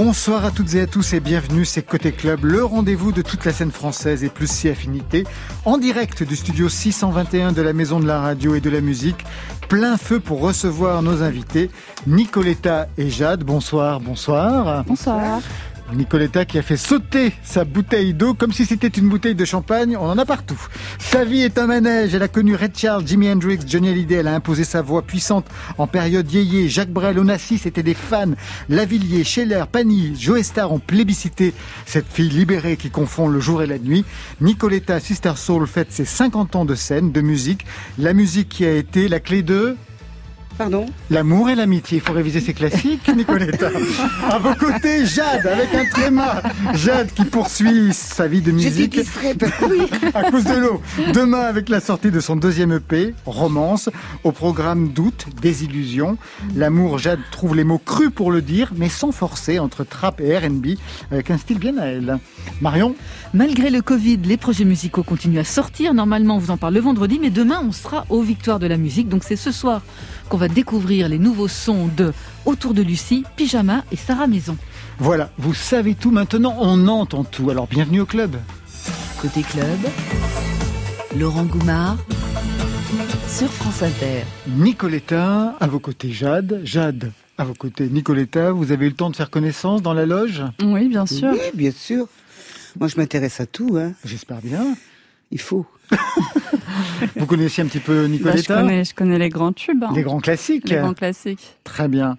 Bonsoir à toutes et à tous et bienvenue, c'est Côté Club, le rendez-vous de toute la scène française et plus si affinité, en direct du studio 621 de la Maison de la Radio et de la Musique, plein feu pour recevoir nos invités, Nicoletta et Jade. Bonsoir, bonsoir. Bonsoir. Nicoletta qui a fait sauter sa bouteille d'eau comme si c'était une bouteille de champagne, on en a partout. Sa vie est un manège, elle a connu Red Charles, Jimi Hendrix, Johnny Hallyday, elle a imposé sa voix puissante en période yéyé, Jacques Brel, Onassis étaient des fans, Lavillier, Scheller, Pani, Joe Star ont plébiscité cette fille libérée qui confond le jour et la nuit. Nicoletta Sister Soul fête ses 50 ans de scène, de musique, la musique qui a été la clé de Pardon L'amour et l'amitié. Il faut réviser ses classiques, Nicoletta. à vos côtés, Jade, avec un tréma. Jade qui poursuit sa vie de musique. à cause de l'eau. Demain, avec la sortie de son deuxième EP, Romance, au programme Doute, Désillusion. L'amour, Jade trouve les mots crus pour le dire, mais sans forcer, entre trap et R&B, avec un style bien à elle. Marion Malgré le Covid, les projets musicaux continuent à sortir. Normalement, on vous en parle le vendredi, mais demain, on sera aux Victoires de la musique. Donc c'est ce soir qu'on va découvrir les nouveaux sons de Autour de Lucie, Pyjama et Sarah Maison. Voilà, vous savez tout maintenant, on entend tout. Alors bienvenue au club. Côté club, Laurent Goumard sur France Inter. Nicoletta, à vos côtés Jade. Jade, à vos côtés Nicoletta. Vous avez eu le temps de faire connaissance dans la loge? Oui, bien sûr. Oui, bien sûr. Moi, je m'intéresse à tout. Hein. J'espère bien. Il faut. Vous connaissiez un petit peu Nicoletta bah, je, connais, je connais les grands tubes. Hein. Les grands classiques Les grands classiques. Très bien.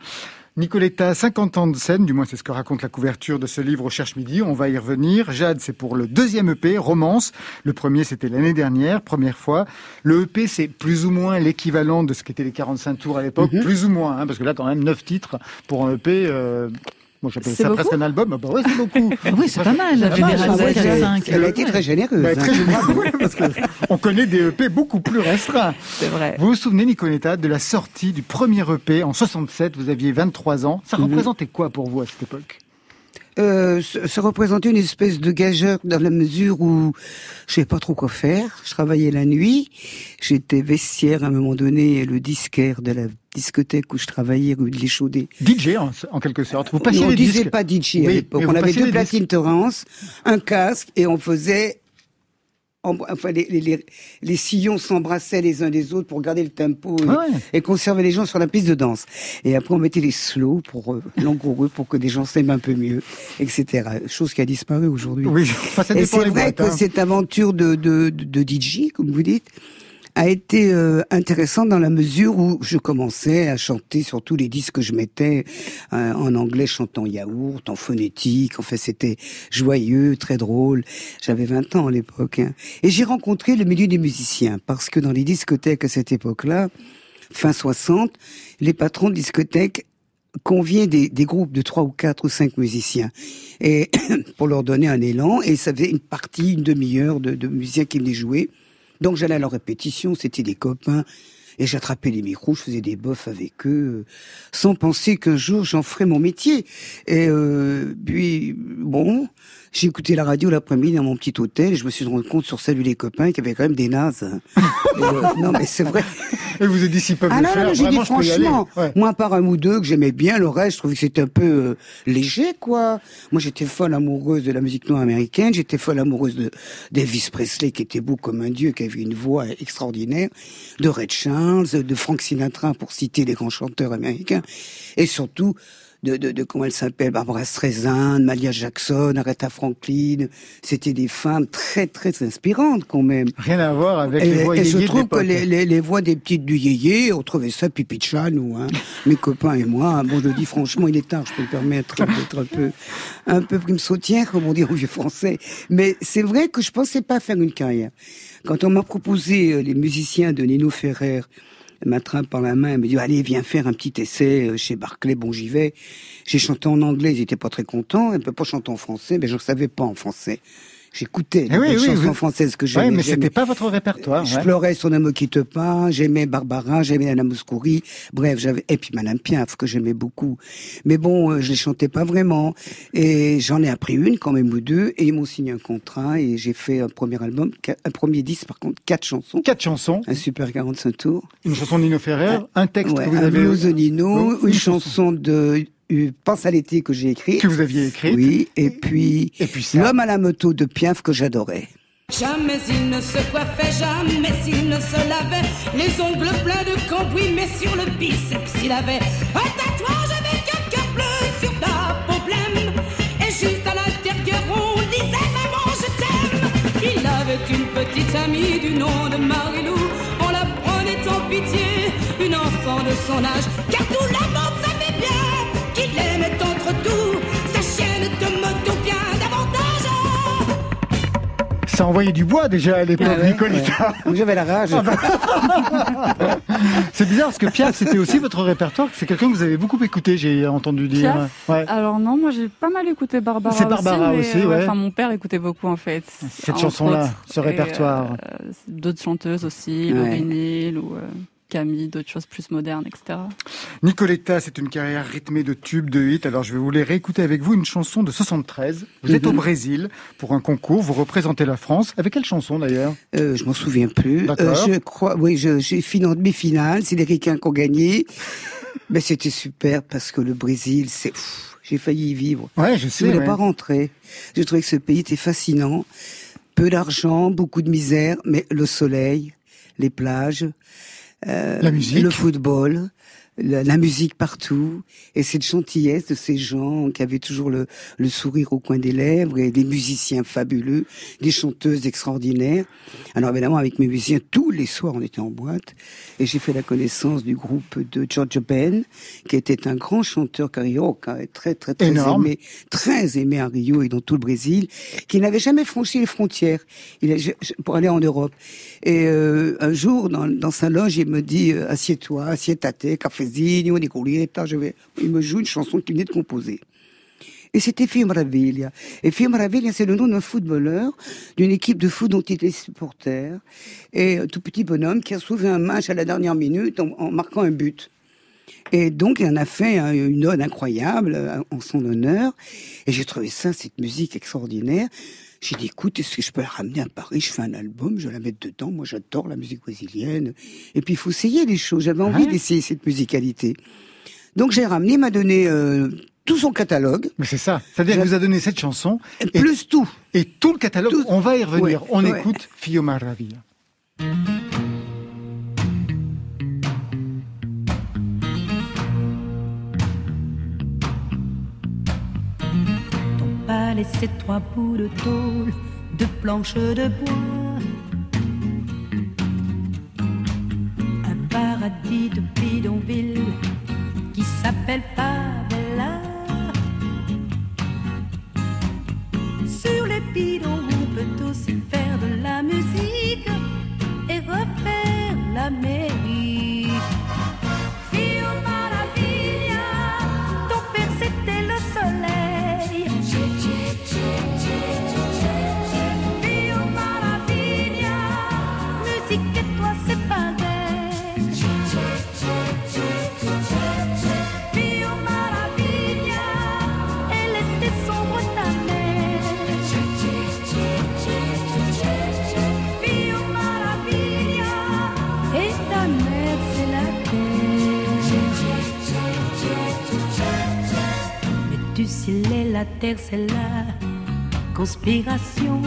Nicoletta, 50 ans de scène, du moins c'est ce que raconte la couverture de ce livre au Cherche Midi, on va y revenir. Jade, c'est pour le deuxième EP, Romance. Le premier, c'était l'année dernière, première fois. Le EP, c'est plus ou moins l'équivalent de ce qu'étaient les 45 tours à l'époque, mhm. plus ou moins, hein, parce que là, quand même, 9 titres pour un EP, euh, moi, j'appelle ça presque un album. Bah ouais, c'est beaucoup. oui, c'est pas mal. Elle a été très généreuse. Bah, très généreuse, parce que on connaît des EP beaucoup plus restreints. C'est vrai. Vous vous souvenez, Nicoletta, de la sortie du premier EP en 67. Vous aviez 23 ans. Ça mhm. représentait quoi pour vous à cette époque? Euh, ça représentait une espèce de gageur dans la mesure où je savais pas trop quoi faire. Je travaillais la nuit. J'étais vestiaire à un moment donné, le disquaire de la discothèque où je travaillais, rue de l'Échaudé. DJ en, quelque sorte. Vous passiez on ne disait pas DJ à l'époque. On avait deux platines Torrance, un casque et on faisait enfin les, les, sillons s'embrassaient les uns des autres pour garder le tempo et, conserver les gens sur la piste de danse. Et après on mettait les slows pour euh, langoureux pour que des gens s'aiment un peu mieux, etc. Chose qui a disparu aujourd'hui. Oui, et c'est vrai que hein. cette aventure de, de, de DJ, comme vous dites, a été euh, intéressant dans la mesure où je commençais à chanter sur tous les disques que je mettais euh, en anglais, chantant yaourt, en phonétique. En fait, c'était joyeux, très drôle. J'avais 20 ans à l'époque. Hein. Et j'ai rencontré le milieu des musiciens parce que dans les discothèques à cette époque-là, fin 60, les patrons de discothèques conviaient des, des, groupes de trois ou quatre ou cinq musiciens et pour leur donner un élan et ça faisait une partie, une demi-heure de, de musiciens qui venaient jouer donc j'allais à leur répétition, c'était des copains, et j'attrapais les micros, je faisais des bofs avec eux, sans penser qu'un jour j'en ferais mon métier. Et euh, puis, bon, j'ai écouté la radio l'après-midi dans mon petit hôtel, et je me suis rendu compte sur Salut les copains qu'il y avait quand même des nazes. Euh, non mais c'est vrai. Et vous avez dit s'ils peuvent ah, le non, faire, non, j'ai dit franchement, moi par un ou deux que j'aimais bien, le reste je trouvais que c'était un peu euh, léger quoi. Moi j'étais folle amoureuse de la musique noire américaine, j'étais folle amoureuse de d'Elvis Presley qui était beau comme un dieu, qui avait une voix extraordinaire, de Red Charles, de Frank Sinatra pour citer les grands chanteurs américains, et surtout de, de, de comment elle s'appelle, Barbara Streisand, Malia Jackson, Aretha Franklin. C'était des femmes très très inspirantes quand même. Rien à voir avec les voix Et je trouve que les, les, les, voix des petites du yéyé, on trouvait ça pipi de chat, nous, hein. mes copains et moi. Bon, je dis franchement, il est tard, je peux me permettre d'être un peu un peu prime sautière, comme on dit en vieux français. Mais c'est vrai que je pensais pas faire une carrière. Quand on m'a proposé euh, les musiciens de Nino Ferrer, m'attrape par la main, elle me dit allez viens faire un petit essai euh, chez Barclay, bon j'y vais. J'ai chanté en anglais, ils étaient pas très contents, elle peut pas chanter en français, mais je ne savais pas en français. J'écoutais les eh chansons françaises que j'aimais. Oui, mais c'était pas votre répertoire. Je pleurais sur Ne me quitte pas, j'aimais Barbara, j'aimais Anna Mouskouri, bref, j'avais, et puis Madame Piaf, que j'aimais beaucoup. Mais bon, euh, je les chantais pas vraiment. Et j'en ai appris une, quand même, ou deux, et ils m'ont signé un contrat, et j'ai fait un premier album, un premier disque, par contre, quatre chansons. Quatre chansons. Un super 45 tours. Une chanson de Nino Ferrer, un texte que vous un avez... blues de Nino, une chanson de Pense à l'été que j'ai écrit. Que vous aviez écrit. Oui, et puis, et puis ça. L'homme à la moto de Piaf que j'adorais. Jamais il ne se coiffait, jamais il ne se lavait. Les ongles pleins de cambouis, mais sur le biceps il avait un tatouage avec un cœur bleu sur la problème. Et juste à l'intérieur, on disait Maman, je t'aime. Il avait une petite amie du nom de Marilou. On la prenait en pitié, une enfant de son âge. Car tout le monde savait bien qu'il aimait entre tout sa chienne de moto bien davantage. Ça envoyait du bois déjà à l'époque, Ah ouais, ouais. J'avais la rage. C'est bizarre parce que Piaf, c'était aussi votre répertoire. C'est quelqu'un que vous avez beaucoup écouté, j'ai entendu dire. Piaf Ouais. Alors non, moi j'ai pas mal écouté Barbara C'est Barbara aussi. mais, aussi, ouais. Enfin, mon père écoutait beaucoup en fait. Cette chanson-là, ce répertoire. euh, D'autres chanteuses aussi, Neal ou euh, Camille, d'autres choses plus modernes, etc. Nicoletta, c'est une carrière rythmée de tubes, de hits. Alors je vais vous les réécouter avec vous une chanson de 73. Vous êtes au Mhm. Brésil pour un concours, vous représentez la France. Avec quelle chanson d'ailleurs? Euh, je m'en souviens plus. D'accord. je crois, oui, je- j'ai fini en demi-finale. C'est les Ricains qui ont gagné. Mais c'était super parce que le Brésil, c'est, j'ai failli y vivre. Ouais, je Je sais. voulais ouais. pas rentrer. J'ai trouvé que ce pays était fascinant. Peu d'argent, beaucoup de misère, mais le soleil, les plages, euh, La musique. le football, la, la musique partout, et cette gentillesse de ces gens qui avaient toujours le, le sourire au coin des lèvres, et des musiciens fabuleux, des chanteuses extraordinaires. Alors évidemment, avec mes musiciens, tous les soirs, on était en boîte, et j'ai fait la connaissance du groupe de George Ben, qui était un grand chanteur carioca, très très très Énorme. aimé, très aimé à Rio et dans tout le Brésil, qui n'avait jamais franchi les frontières il pour aller en Europe. Et euh, un jour, dans, dans sa loge, il me dit euh, assieds-toi, je vais. Il me joue une chanson qu'il venait de composer. Et c'était Fio Maravilla. Et Fio Maravilla, c'est le nom d'un footballeur d'une équipe de foot dont il était supporter. Et un tout petit bonhomme qui a sauvé un match à la dernière minute en, en marquant un but. Et donc, il en a fait un- une ode incroyable euh, en son honneur. Et j'ai trouvé ça, cette musique extraordinaire. J'ai dit, écoute, est-ce que je peux la ramener à Paris? Je fais un album, je vais la mettre dedans. Moi, j'adore la musique brésilienne. Et puis, il faut essayer les choses. J'avais envie Ouais. d'essayer cette musicalité. Donc, j'ai ramené, il m'a donné euh, tout son catalogue, Mais c'est ça. C'est-à-dire qu'il vous a donné cette chanson et, plus tout. et tout le catalogue. Tout- On va y revenir. Ouais, On ouais. écoute Fio Maravilla. Laissé trois bouts de tôle, de planches de bois. Un paradis de bidonville qui s'appelle Favela. Sur les bidons, on peut aussi faire de la musique et refaire l'Amérique. Fio la terre c'est la conspiration.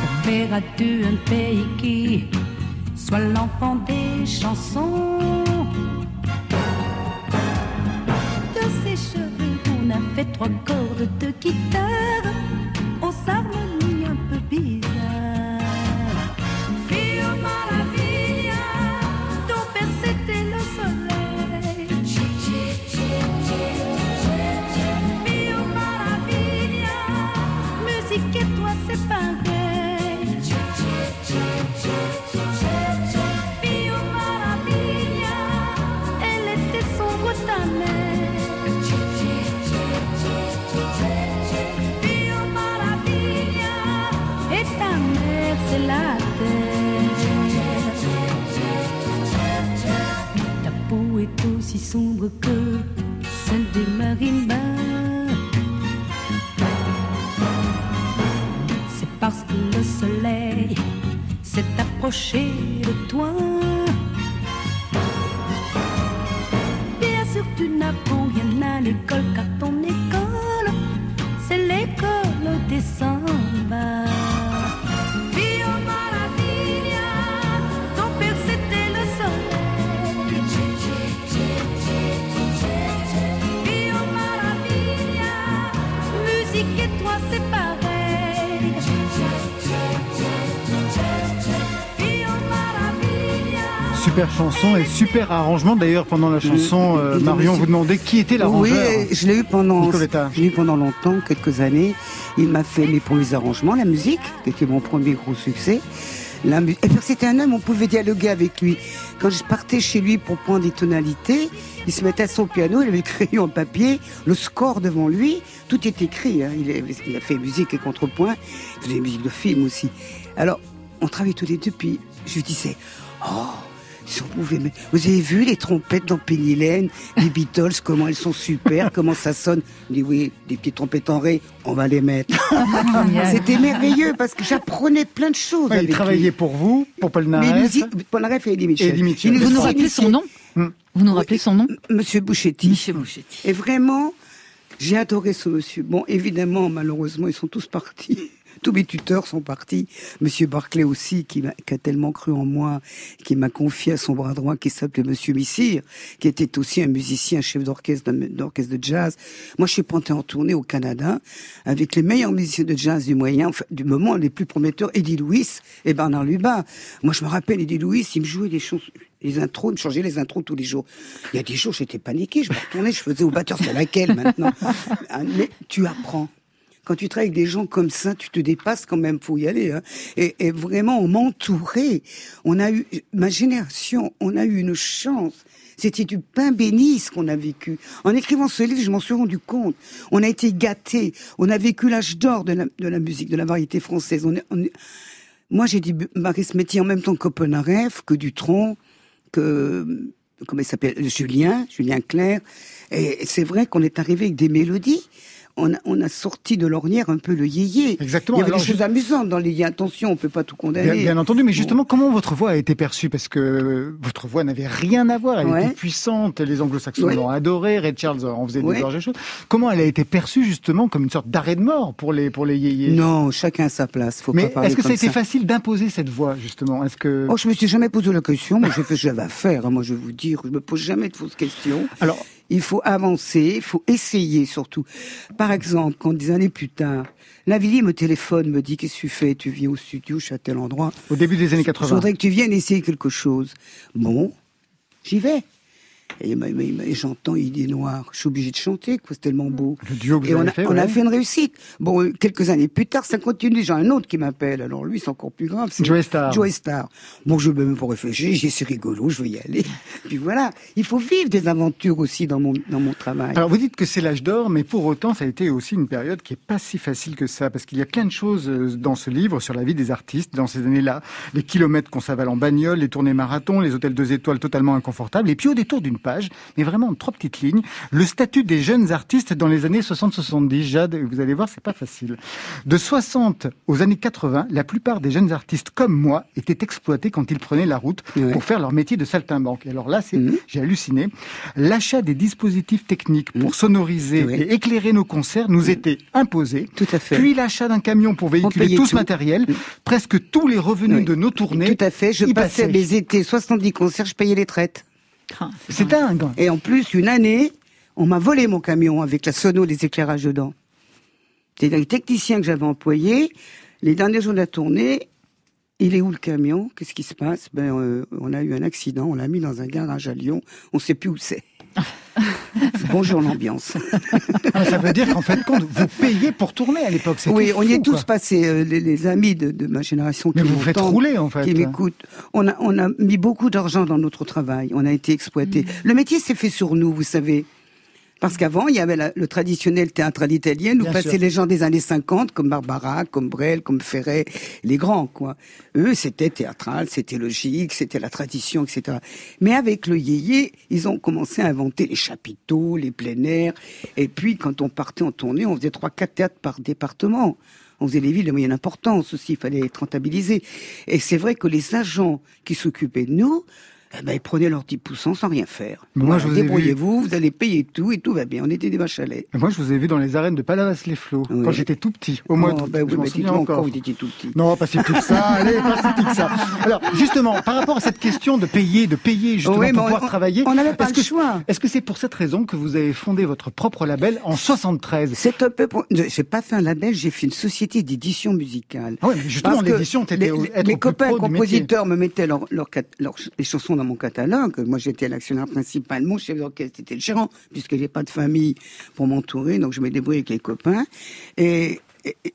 Pour faire à deux un pays qui soit l'enfant des chansons. De ses cheveux, on a fait trois cordes de guitare que celle des marimbas. C'est parce que le soleil s'est approché de toi. Bien sûr, tu n'as n'apprends rien à l'école car ton Super chanson et super arrangement. D'ailleurs, pendant la chanson, euh, Marion vous demandait qui était Oui, l'arrangeur. je l'ai eu pendant, je eu pendant longtemps, quelques années. Il m'a fait mes premiers arrangements, la musique, qui était mon premier gros succès. La mu- Et c'était un homme, on pouvait dialoguer avec lui. Quand je partais chez lui pour prendre des tonalités, il se mettait à son piano, il avait créé en papier, le score devant lui, tout est écrit. hein. Il, a, il a fait musique et contrepoint, il faisait musique de film aussi. Alors, on travaillait tous les deux, puis je lui disais, oh, si on pouvait mettre- Vous avez vu les trompettes dans Penny Lane, les Beatles, comment elles sont super, comment ça sonne Je dis oui, des petites trompettes en ré, on va les mettre. C'était merveilleux parce que j'apprenais plein de choses. Ouais, il travaillait lui. pour vous, pour Paul Naref. et Eddie Michel. Eddie Mitchell. Il Vous nous rappelez son nom Hmm. Vous nous rappelez son nom Monsieur Bouchetti. Michel Bouchetti. Et vraiment, j'ai adoré ce monsieur. Bon, évidemment, malheureusement, ils sont tous partis. Tous mes tuteurs sont partis. Monsieur Barclay aussi, qui, m'a- qui a tellement cru en moi, qui m'a confié à son bras droit, qui s'appelait Monsieur Missire, qui était aussi un musicien, chef d'orchestre, d'orchestre de jazz. Moi, je suis parti en tournée au Canada avec les meilleurs musiciens de jazz du moyen, enfin, du moment, les plus prometteurs, Eddie Louis et Bernard Lubin. Moi, je me rappelle, Eddie Louis, il me jouait des chansons, les intros, il me changeait les intros tous les jours. Il y a des jours, j'étais paniqué, je me retournais, je faisais au batteur, c'est laquelle maintenant? Ah, Mais tu apprends. Quand tu travailles avec des gens comme ça, tu te dépasses quand même, faut y aller. Hein. Et, vraiment, on m'entourait. On a eu, ma génération, on a eu une chance. C'était du pain béni ce qu'on a vécu. En écrivant ce livre, je m'en suis rendu compte. On a été gâtés. On a vécu l'âge d'or de la, musique, de la variété française. Moi, j'ai dit Marie Smetty en même temps qu'Oppenaref, que Dutronc, que comment il s'appelle Julien, Julien Clerc. Et c'est vrai qu'on est arrivé avec des mélodies. On a, on a sorti de l'ornière un peu le yéyé. Exactement. Il y avait Alors, des je- choses amusantes dans les yéyés. Attention, on peut pas tout condamner. Bien, bien entendu, mais justement, comment votre voix a été perçue? Parce que euh, votre voix n'avait rien à voir, elle Ouais. était puissante, les anglo-saxons Ouais. l'ont adorée, Red Charles en faisait des Ouais. gorges chaudes. Comment elle a été perçue justement comme une sorte d'arrêt de mort pour les, pour les yéyés? Non, chacun à sa place. Faut Mais est-ce que ça a été facile d'imposer cette voix justement? Est-ce que Oh, je me suis jamais posé la question. Moi, j'ai fait ce que j'avais à faire. hein. Moi, je vais vous dire, je me pose jamais de fausses questions. alors Il faut avancer, il faut essayer surtout. Par exemple, quand des années plus tard, Lavillier me téléphone, me dit qu'est-ce que tu fais? Tu viens au studio, je suis à tel endroit. au début des années Je 80 voudrais que tu viennes essayer quelque chose. Bon, j'y vais. Et, m'a- il j'entends Idée Noire. Je suis obligé de chanter, quoi. C'est tellement beau. Le duo que vous Et on avez a, fait, on a ouais. fait une réussite. Bon, euh, quelques années plus tard, ça continue. J'ai un autre qui m'appelle. Alors lui, c'est encore plus grave. Joey Starr. Joey Star. Bon, je vais même pas réfléchir. J'ai c'est rigolo, je vais y aller. Puis voilà. Il faut vivre des aventures aussi dans mon, dans mon travail. Alors vous dites que c'est l'âge d'or, mais pour autant ça a été aussi une période qui est pas si facile que ça, parce qu'il y a plein de choses euh, dans ce livre sur la vie des artistes dans ces années-là. Les kilomètres qu'on s'avale en bagnole, les tournées marathon, les hôtels deux étoiles totalement inconfortables, et puis au détour d'une page, mais vraiment en trois petites lignes, le statut des jeunes artistes dans les années 60-70. Jade, vous allez voir, c'est pas facile. De 60 aux années 80, la plupart des jeunes artistes comme moi étaient exploités quand ils prenaient la route pour faire leur métier de saltimbanque. Et alors là, c'est, Mhm. j'ai halluciné. L'achat des dispositifs techniques pour Mhm. sonoriser Oui. et éclairer nos concerts nous était imposé. Tout à fait. Puis l'achat d'un camion pour véhiculer tout ce matériel, presque tous les revenus Oui. de nos tournées. Tout à fait. Je passais mes étés 70 concerts, je payais les traites. Ah, C'est dingue. Et en plus, une année, on m'a volé mon camion avec la sono, les éclairages dedans. C'est-à-dire les techniciens que j'avais employés, les derniers jours de la tournée, il est où le camion? Qu'est-ce qui se passe? Ben, euh, on a eu un accident, on l'a mis dans un garage à Lyon, on sait plus où c'est. Bonjour l'ambiance. Ah, ça veut dire qu'en fait, compte, vous payez pour tourner à l'époque. Oui, on y fou, est tous quoi. passés, euh, les, les amis de, de ma génération Mais qui vous faites rouler, en fait. qui m'écoutent. On a, on a mis beaucoup d'argent dans notre travail. On a été exploités. Mm. Le métier s'est fait sur nous, vous savez. Parce qu'avant, il y avait la- le traditionnel théâtre à l'italienne, où Bien passaient sûr. les gens des années 50, comme Barbara, comme Brel, comme Ferret, les grands, quoi. Eux, c'était théâtral, c'était logique, c'était la tradition, etc. Mais avec le yéyé, ils ont commencé à inventer les chapiteaux, les plein air. Et puis, quand on partait en tournée, on faisait trois, quatre théâtres par département. On faisait les villes de moyenne importance aussi, il fallait être rentabilisé. Et c'est vrai que les agents qui s'occupaient de nous, eh ben, ils prenaient leurs 10% sans rien faire. Moi, je vous ai vu- Débrouillez-vous, vous allez payer tout et tout va bien. On était des vaches à lait. Moi, je vous ai vu dans les arènes de Palavas-les-Flots, Oui. quand j'étais tout petit, au mois Oh, ben oui, je mais encore. vous étiez tout petit. Non, pas si petit que ça. Allez, pas si petit que ça. Alors, justement, par rapport à cette question de payer, de payer justement Oui, pour pouvoir on- travailler, on n'avait pas le que- choix. Est-ce que c'est pour cette raison que vous avez fondé votre propre label en 73 C'est un peu pour... J'ai pas fait un label, j'ai fait une société d'édition musicale. Ah ouais, mais justement, l'édition, t'étais mes copains compositeurs me mettaient leur, leur, cat- leur- les chansons dans mon catalogue. Moi, j'étais l'actionnaire principal. Mon chef d'orchestre était le gérant, puisque j'ai pas de famille pour m'entourer, donc je me débrouillais avec les copains. Et,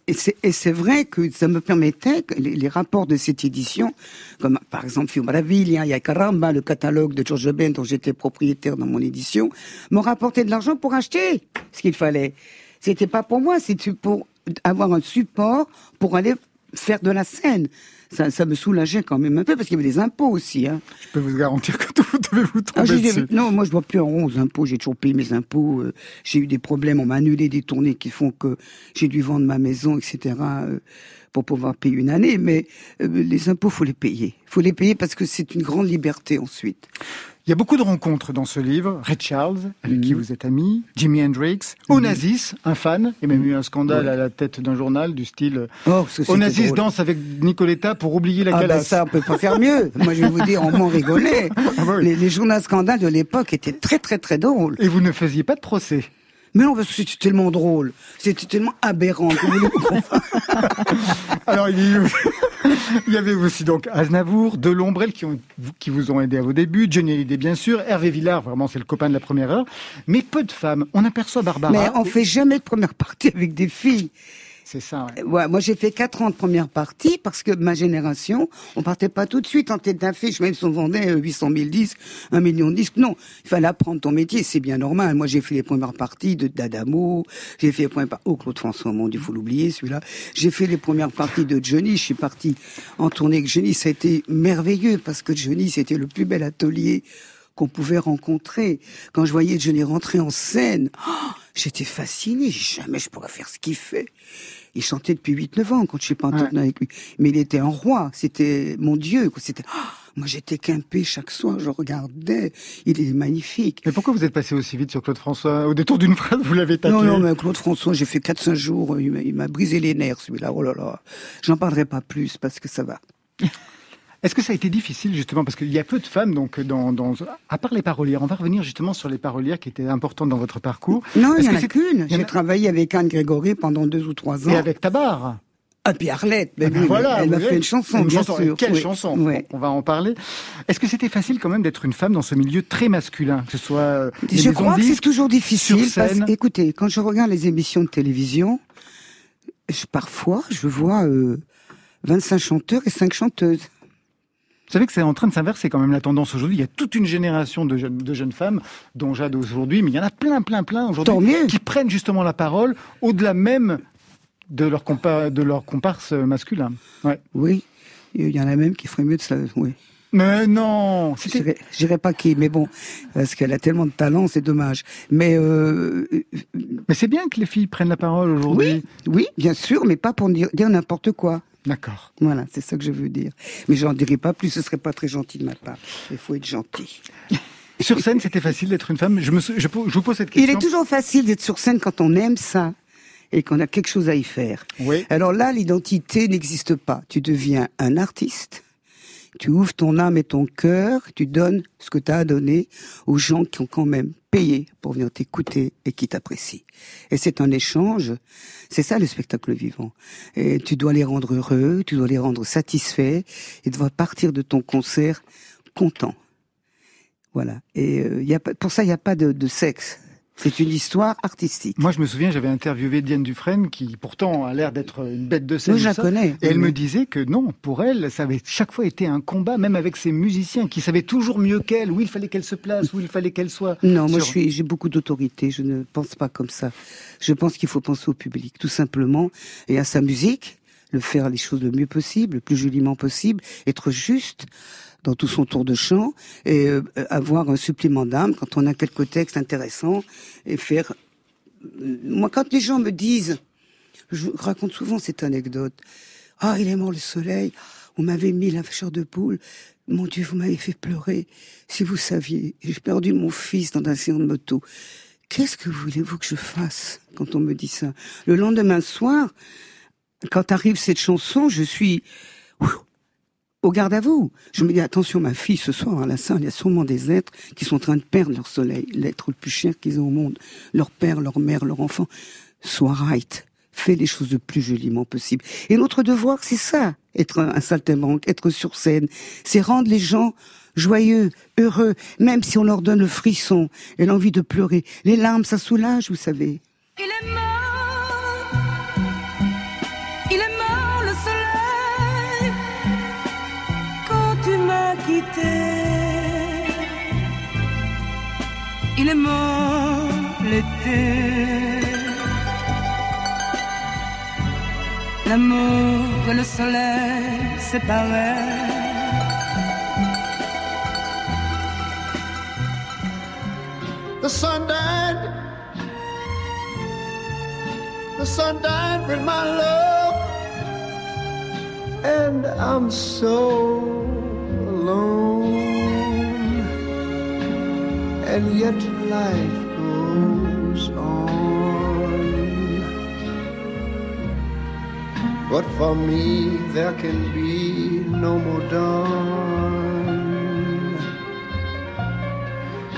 et, c'est- vrai que ça me permettait que les, rapports de cette édition, comme par exemple Fio Maravilla, Ya Caramba, le catalogue de George Ben dont j'étais propriétaire dans mon édition, m'ont rapporté de l'argent pour acheter ce qu'il fallait. C'était pas pour moi, c'était pour avoir un support pour aller faire de la scène. Ça, ça me soulageait quand même un peu parce qu'il y avait des impôts aussi. Hein. Je peux vous garantir que tout, vous devez vous Ah, dessus. non, moi je dois plus en rond aux impôts. J'ai toujours payé mes impôts. euh, j'ai eu des problèmes. On m'a annulé des tournées qui font que j'ai dû vendre ma maison, etc. euh, pour pouvoir payer une année. Mais euh, les impôts, faut les payer. faut les payer parce que c'est une grande liberté ensuite. Il y a beaucoup de rencontres dans ce livre. Ray Charles, avec Mhm. qui vous êtes ami, Jimi Hendrix, Onassis, un fan. Il y a même eu un scandale à la tête d'un journal du style Oh, ça, c'était Onassis danse avec Nicoletta pour oublier la Ah bah calasse. ça, on peut pas faire mieux. Moi, je vais vous dire, on m'en rigolait. Ah bah les, les journaux scandales de l'époque étaient très, très, très drôles. Et vous ne faisiez pas de procès. Mais non, parce que c'était tellement drôle. C'était tellement aberrant. Alors, il y, il avait aussi donc Aznavour, Delombrel qui, ont, qui vous ont aidé à vos débuts, Johnny Hallyday bien sûr, Hervé Villard, vraiment c'est le copain de la première heure, mais peu de femmes. On aperçoit Barbara. Mais on fait jamais de première partie avec des filles. C'est ça, ouais. Ouais, moi, j'ai fait quatre ans de première partie parce que ma génération, on partait pas tout de suite en tête d'affiche, même si on vendait euh, 800 000 disques, un million de disques. Non, il fallait apprendre ton métier, c'est bien normal. Moi, j'ai fait les premières parties de d'Adamo, j'ai fait les premières parties, oh, Claude François, mon Dieu, faut l'oublier, celui-là. J'ai fait les premières parties de Johnny, je suis parti en tournée avec Johnny, ça a été merveilleux parce que Johnny, c'était le plus bel atelier qu'on pouvait rencontrer. Quand je voyais Johnny rentrer en scène, oh, j'étais fasciné. Jamais je pourrais faire ce qu'il fait. Il chantait depuis 8-9 ans quand je suis pas en Ouais. avec lui. Mais il était un roi. C'était mon Dieu. C'était, oh, moi j'étais quimpé chaque soir. Je regardais. Il est magnifique. Mais pourquoi vous êtes passé aussi vite sur Claude François? Au détour d'une phrase, vous l'avez tapé. Non, non, mais Claude François, j'ai fait 4-5 jours. Il m'a- il m'a brisé les nerfs, celui-là. Oh là là. J'en parlerai pas plus parce que ça va. Est-ce que ça a été difficile justement parce qu'il y a peu de femmes donc dans, dans à part les parolières, on va revenir justement sur les parolières qui étaient importantes dans votre parcours. Non, il Est-ce y en a qu'une. J'ai travaillé avec Anne Grégory pendant deux ou trois ans. Et avec Tabar. Ah, puis Arlette, ben Ah ben oui, voilà, elle m'a fait une chanson, une bien chanson. Sûr. Quelle Oui. chanson Ouais. On va en parler. Est-ce que c'était facile quand même d'être une femme dans ce milieu très masculin, que ce soit euh, les Je crois que c'est toujours difficile. Parce, écoutez, quand je regarde les émissions de télévision, je- parfois, je vois euh, 25 chanteurs et 5 chanteuses. Vous savez que c'est en train de s'inverser quand même la tendance aujourd'hui. Il y a toute une génération de jeunes, de jeunes femmes, dont Jade aujourd'hui, mais il y en a plein, plein, plein aujourd'hui, qui prennent justement la parole au-delà même de leur, compa de leur comparse masculin. Ouais. Oui, il y en a même qui feraient mieux de ça. Oui. Mais non Je dirais- pas qui, mais bon, parce qu'elle a tellement de talent, c'est dommage. Mais euh, Mais c'est bien que les filles prennent la parole aujourd'hui. oui, bien sûr, mais pas pour dire n'importe quoi. D'accord. Voilà, c'est ça que je veux dire. Mais j'en dirai pas plus, ce serait pas très gentil de ma part. Il faut être gentil. Sur scène, c'était facile d'être une femme. Je, me, je, je vous pose cette Il question. est toujours facile d'être sur scène quand on aime ça et qu'on a quelque chose à y faire. Oui. Alors là, l'identité n'existe pas. Tu deviens un artiste, tu ouvres ton âme et ton cœur, tu donnes ce que tu as à donner aux gens qui ont quand même payé pour venir t'écouter et qui t'apprécient. Et c'est un échange. C'est ça le spectacle vivant. Et tu dois les rendre heureux, tu dois les rendre satisfaits tu dois partir de ton concert content. Voilà. Et euh, y a pour ça, il n'y a pas de, de sexe. C'est une histoire artistique. Moi, je me souviens, j'avais interviewé Diane Dufresne, qui pourtant a l'air d'être une bête de scène. Moi, je la connais. Et elle Oui. me disait que non, pour elle, ça avait chaque fois été un combat, même avec ses musiciens, qui savaient toujours mieux qu'elle, où il fallait qu'elle se place, où il fallait qu'elle soit. Non, moi sur- je suis, j'ai beaucoup d'autorité. Je ne pense pas comme ça. Je pense qu'il faut penser au public, tout simplement, et à sa musique, le faire les choses le mieux possible, le plus joliment possible, être juste dans tout son tour de chant et euh, avoir un supplément d'âme quand on a quelques textes intéressants et faire. Moi, quand les gens me disent, je raconte souvent cette anecdote. Ah, il est mort le soleil. On m'avait mis la chair de poule. Mon Dieu, vous m'avez fait pleurer. Si vous saviez, j'ai perdu mon fils dans un accident de moto. Qu'est-ce que voulez-vous que je fasse quand on me dit ça? Le lendemain soir, quand arrive cette chanson, je suis au garde à vous. Je me dis, attention, ma fille, ce soir, à la salle, il y a sûrement des êtres qui sont en train de perdre leur soleil, l'être le plus cher qu'ils ont au monde. Leur père, leur mère, leur enfant. Sois right. Fais les choses le plus joliment possible. Et notre devoir, c'est ça, être un saltimbanque, être sur scène. C'est rendre les gens joyeux, heureux, même si on leur donne le frisson et l'envie de pleurer. Les larmes, ça soulage, vous savez. Mort l'été. L'amour et le soleil séparés. The sun died. The sun died with my love. And I'm so alone. And yet life goes on. But for me, there can be no more dawn.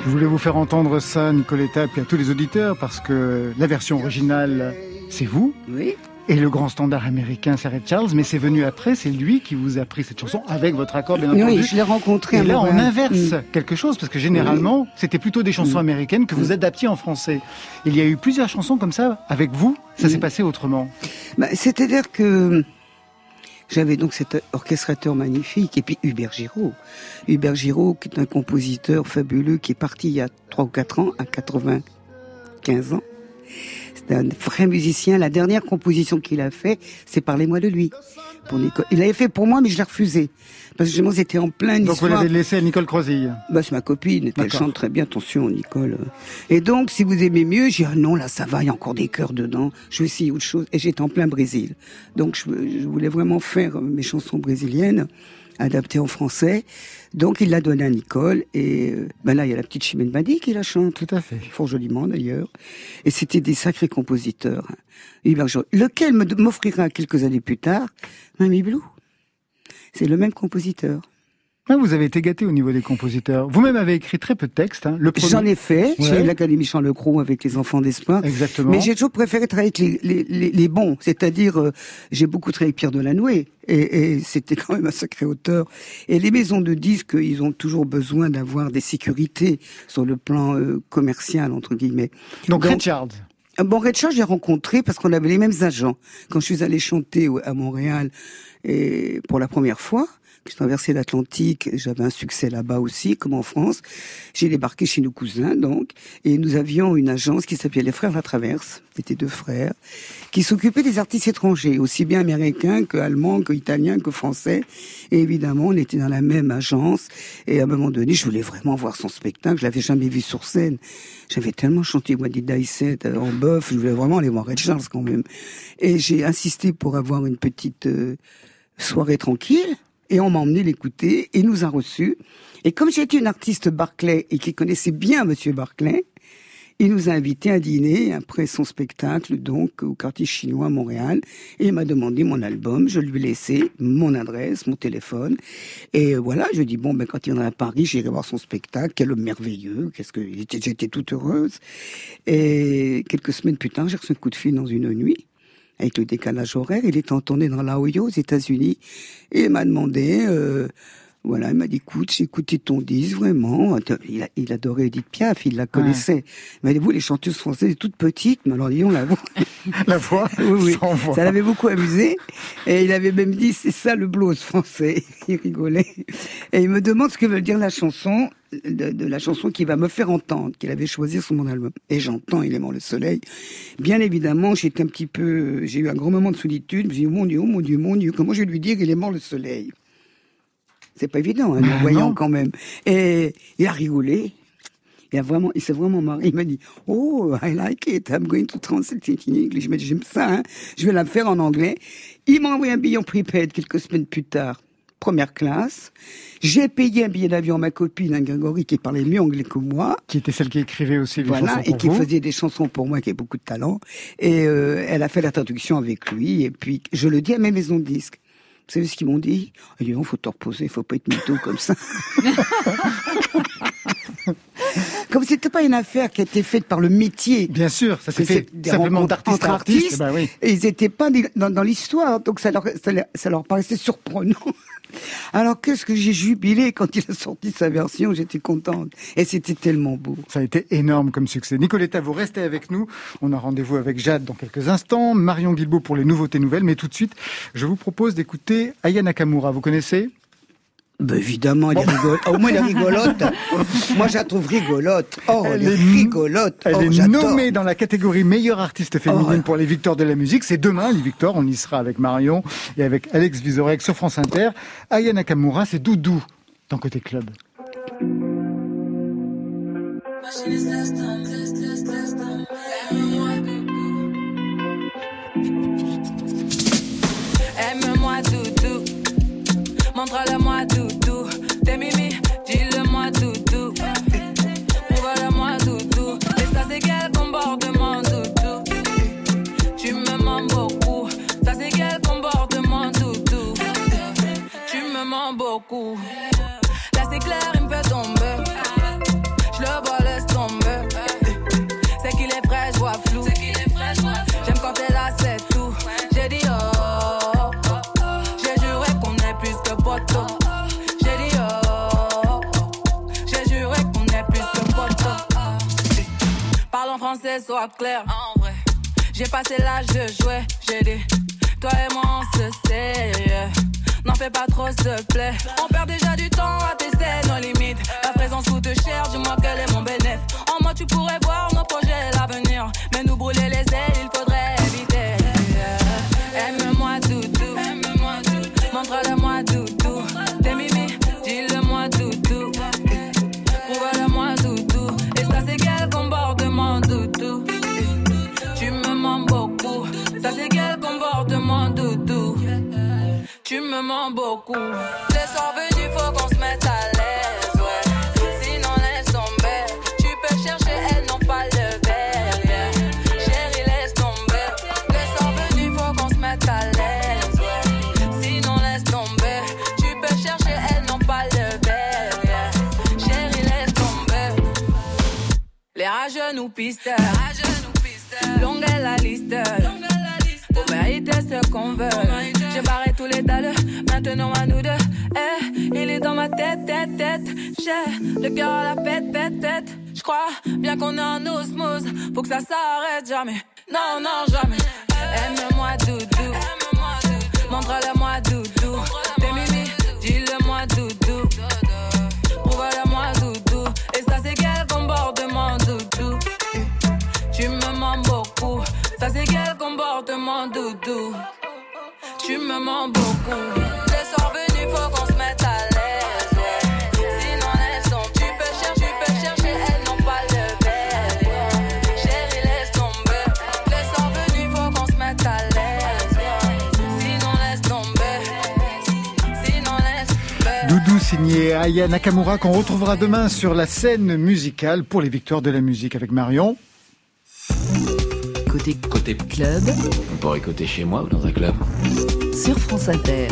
Je voulais vous faire entendre ça, Nicoletta, puis à tous les auditeurs, parce que la version originale, c'est vous. Oui. Et le grand standard américain, c'est Red Charles, mais c'est venu après, c'est lui qui vous a pris cette chanson, avec votre accord, bien entendu. Oui, je l'ai rencontré. Et là, on inverse Mm. quelque chose, parce que généralement, c'était plutôt des chansons américaines que vous adaptiez en français. Il y a eu plusieurs chansons comme ça, avec vous, ça s'est Mm. passé autrement. Bah, C'est-à-dire que j'avais donc cet orchestrateur magnifique, et puis Hubert Giraud. Hubert Giraud, qui est un compositeur fabuleux, qui est parti il y a 3 ou 4 ans, à 95 ans. C'est un vrai musicien. La dernière composition qu'il a fait, c'est Parlez-moi de lui. Pour Nicole. Il l'avait fait pour moi, mais je l'ai refusé. Parce que justement, c'était en plein Donc vous l'avez laissé à Nicole Crozille. Bah, c'est ma copine, elle chante très bien, attention Nicole. Et donc, si vous aimez mieux, j'ai dit, ah non, là ça va, il y a encore des chœurs dedans, je vais essayer autre chose. Et j'étais en plein Brésil. Donc, je, je voulais vraiment faire mes chansons brésiliennes, adaptées en français. Donc, il l'a donné à Nicole, et euh, ben là, il y a la petite Chimène Badi qui la chante. Tout à fait. Fort joliment d'ailleurs. Et c'était des sacrés compositeurs. Hubert. Lequel m'offrira quelques années plus tard, Mamie Blue. C'est le même compositeur. Ah, vous avez été gâté au niveau des compositeurs. Vous-même avez écrit très peu de textes. Hein. Le premier... J'en ai fait. Ouais. J'ai eu l'Académie Jean Lecroux avec les enfants d'espoir. Exactement. Mais j'ai toujours préféré travailler avec les, les, les, les bons. C'est-à-dire, euh, j'ai beaucoup travaillé avec Pierre Delanoué. Et, et c'était quand même un sacré auteur. Et les maisons de disques, ils ont toujours besoin d'avoir des sécurités sur le plan euh, commercial, entre guillemets. Donc, Donc- Richard. Bon, Red Charles, j'ai rencontré parce qu'on avait les mêmes agents. Quand je suis allé chanter à Montréal et pour la première fois, j'ai traversé l'Atlantique, j'avais un succès là-bas aussi, comme en France. J'ai débarqué chez nos cousins, donc, et nous avions une agence qui s'appelait Les Frères La Traverse. C'était deux frères qui s'occupaient des artistes étrangers, aussi bien américains que allemands, que italiens, que français. Et évidemment, on était dans la même agence. Et à un moment donné, je voulais vraiment voir son spectacle. Je l'avais jamais vu sur scène. J'avais tellement chanté I Say euh, en boeuf. Je voulais vraiment aller voir Red Charles quand même. Et j'ai insisté pour avoir une petite euh, soirée tranquille. Et on m'a emmené l'écouter et nous a reçus. Et comme j'étais une artiste Barclay et qui connaissait bien Monsieur Barclay, il nous a invités à dîner après son spectacle, donc au quartier chinois à Montréal. Et il m'a demandé mon album. Je lui ai laissé mon adresse, mon téléphone. Et voilà, je dis bon, ben quand il viendra à Paris, j'irai voir son spectacle. Quel homme merveilleux. Qu'est-ce que j'étais, j'étais toute heureuse. Et quelques semaines plus tard, j'ai reçu un coup de fil dans une nuit. Avec le décalage horaire, il était en dans la Ohio, aux États-Unis, et il m'a demandé, euh, voilà, il m'a dit, écoute, j'ai écouté ton disque, vraiment. Il, a- il adorait Edith Piaf, il la connaissait. Il m'a dit, vous, les chanteuses françaises, toutes petites, mais alors disons, la voix. La voix oui, oui. voix. Ça l'avait beaucoup amusé. Et il avait même dit, c'est ça le blues français. Il rigolait. Et il me demande ce que veut dire la chanson, de, de la chanson qui va me faire entendre, qu'il avait choisi sur mon album. Et j'entends, il aimant le soleil. Bien évidemment, j'étais un petit peu, j'ai eu un grand moment de solitude. Je me suis dit, oh mon Dieu, oh mon Dieu, mon Dieu, comment je vais lui dire qu'il aimant le soleil? C'est pas évident, hein, le voyant non. quand même. Et il a rigolé. Il a vraiment, il s'est vraiment marré. Il m'a dit, oh, I like it. I'm going to translate it in English. Je me dis, j'aime ça, hein. Je vais la faire en anglais. Il m'a envoyé un billet en prepaid quelques semaines plus tard première classe. J'ai payé un billet d'avion à ma copine, un Grégory, qui parlait mieux anglais que moi. Qui était celle qui écrivait aussi les Voilà, chansons et pour qui vous. faisait des chansons pour moi, qui a beaucoup de talent. Et euh, elle a fait la traduction avec lui. Et puis, je le dis à mes maisons de disques. Vous savez ce qu'ils m'ont dit? Il dit, non, faut te reposer, faut pas être mytho comme ça. comme c'était pas une affaire qui a été faite par le métier. Bien sûr, ça s'est fait des simplement d'artiste entre artiste. artistes. Bah oui. Et ils n'étaient pas dans, dans l'histoire, donc ça leur, ça, leur- ça leur paraissait surprenant. Alors qu'est-ce que j'ai jubilé quand il a sorti sa version, j'étais contente. Et c'était tellement beau. Ça a été énorme comme succès. Nicoletta, vous restez avec nous. On a rendez-vous avec Jade dans quelques instants. Marion Guilbault pour les nouveautés nouvelles. Mais tout de suite, je vous propose d'écouter Aya Nakamura. Vous connaissez? Ben évidemment, elle est rigolote. Au moins, elle est rigolote. Moi, je la trouve rigolote. Oh, elle, Elle est rigolote. Elle oh, est nommée dans la catégorie meilleure artiste féminine Oh. pour les victoires de la musique. C'est demain, les victoires. On y sera avec Marion et avec Alex Vizorek sur France Inter. Aya Nakamura, c'est Doudou dans Côté Club. Aime-moi doudou, montre-le-moi beaucoup. Là c'est clair, il me fait tomber. Je le vois, laisse tomber. C'est qu'il est frais, je vois flou. J'aime quand t'es là, c'est tout. J'ai dit oh, j'ai juré qu'on est plus que poteau. J'ai dit oh. j'ai juré qu'on est plus que poteau. Parle en français, sois clair. En vrai, j'ai passé l'âge de jouer. J'ai dit, toi et moi on se sait. N'en fais pas trop, s'il te plaît. On perd déjà du temps à tester nos limites. La présence coûte cher, dis-moi quel est mon bénéfice. En moi, tu pourrais voir nos projets et l'avenir. Mais nous brûler les ailes, il faudrait Beaucoup. Les soirs venus, faut qu'on se mette à l'aise, ouais. Sinon, laisse tomber. Tu peux chercher, elles n'ont pas le verre, yeah. Chérie, laisse tomber. Les soirs venus, faut qu'on se mette à l'aise, ouais. Sinon, laisse tomber. Tu peux chercher, elles n'ont pas le verre, yeah. Chérie, laisse tomber. Les rageux nous pisteurs. Le cœur à la fête, fête, tête. J'crois bien qu'on est en osmose. Faut que ça s'arrête jamais. Non, non, jamais. Aime-moi, doudou. Montre-le-moi, doudou. T'es mimi, dis-le-moi, doudou. Prouve-le-moi, doudou. Et ça, c'est quel comportement, doudou? Tu me mens beaucoup. Ça, c'est quel comportement, doudou? Tu me mens beaucoup. Signé Aya Nakamura qu'on retrouvera demain sur la scène musicale pour les victoires de la musique avec Marion. Côté Côté club On pourrait côté chez moi ou dans un club? sur France Inter.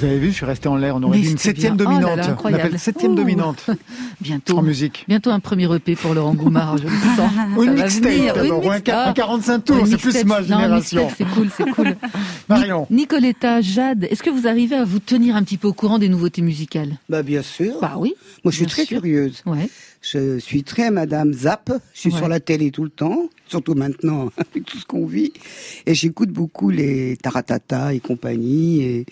Vous avez vu, je suis resté en l'air. On aurait Mais dit une septième bien. Oh là dominante. là, on incroyable. appelle septième Ouh. dominante Bientôt. en musique. Bientôt un premier EP pour Laurent Goumard, je le sens. Ou une mixtape d'abord, ou un, mixtape. un 45 tours, Une c'est plus ma génération. C'est cool, c'est cool. Marion. Ni- Nicoletta, Jade, est-ce que vous arrivez à vous tenir un petit peu au courant des nouveautés musicales? Bah, bien sûr. Bah oui. Moi, je suis très sûr. curieuse. Ouais. Je suis très Madame Zap. Je suis Ouais. sur la télé tout le temps, surtout maintenant avec tout ce qu'on vit. Et j'écoute beaucoup les Taratata et compagnie. Et,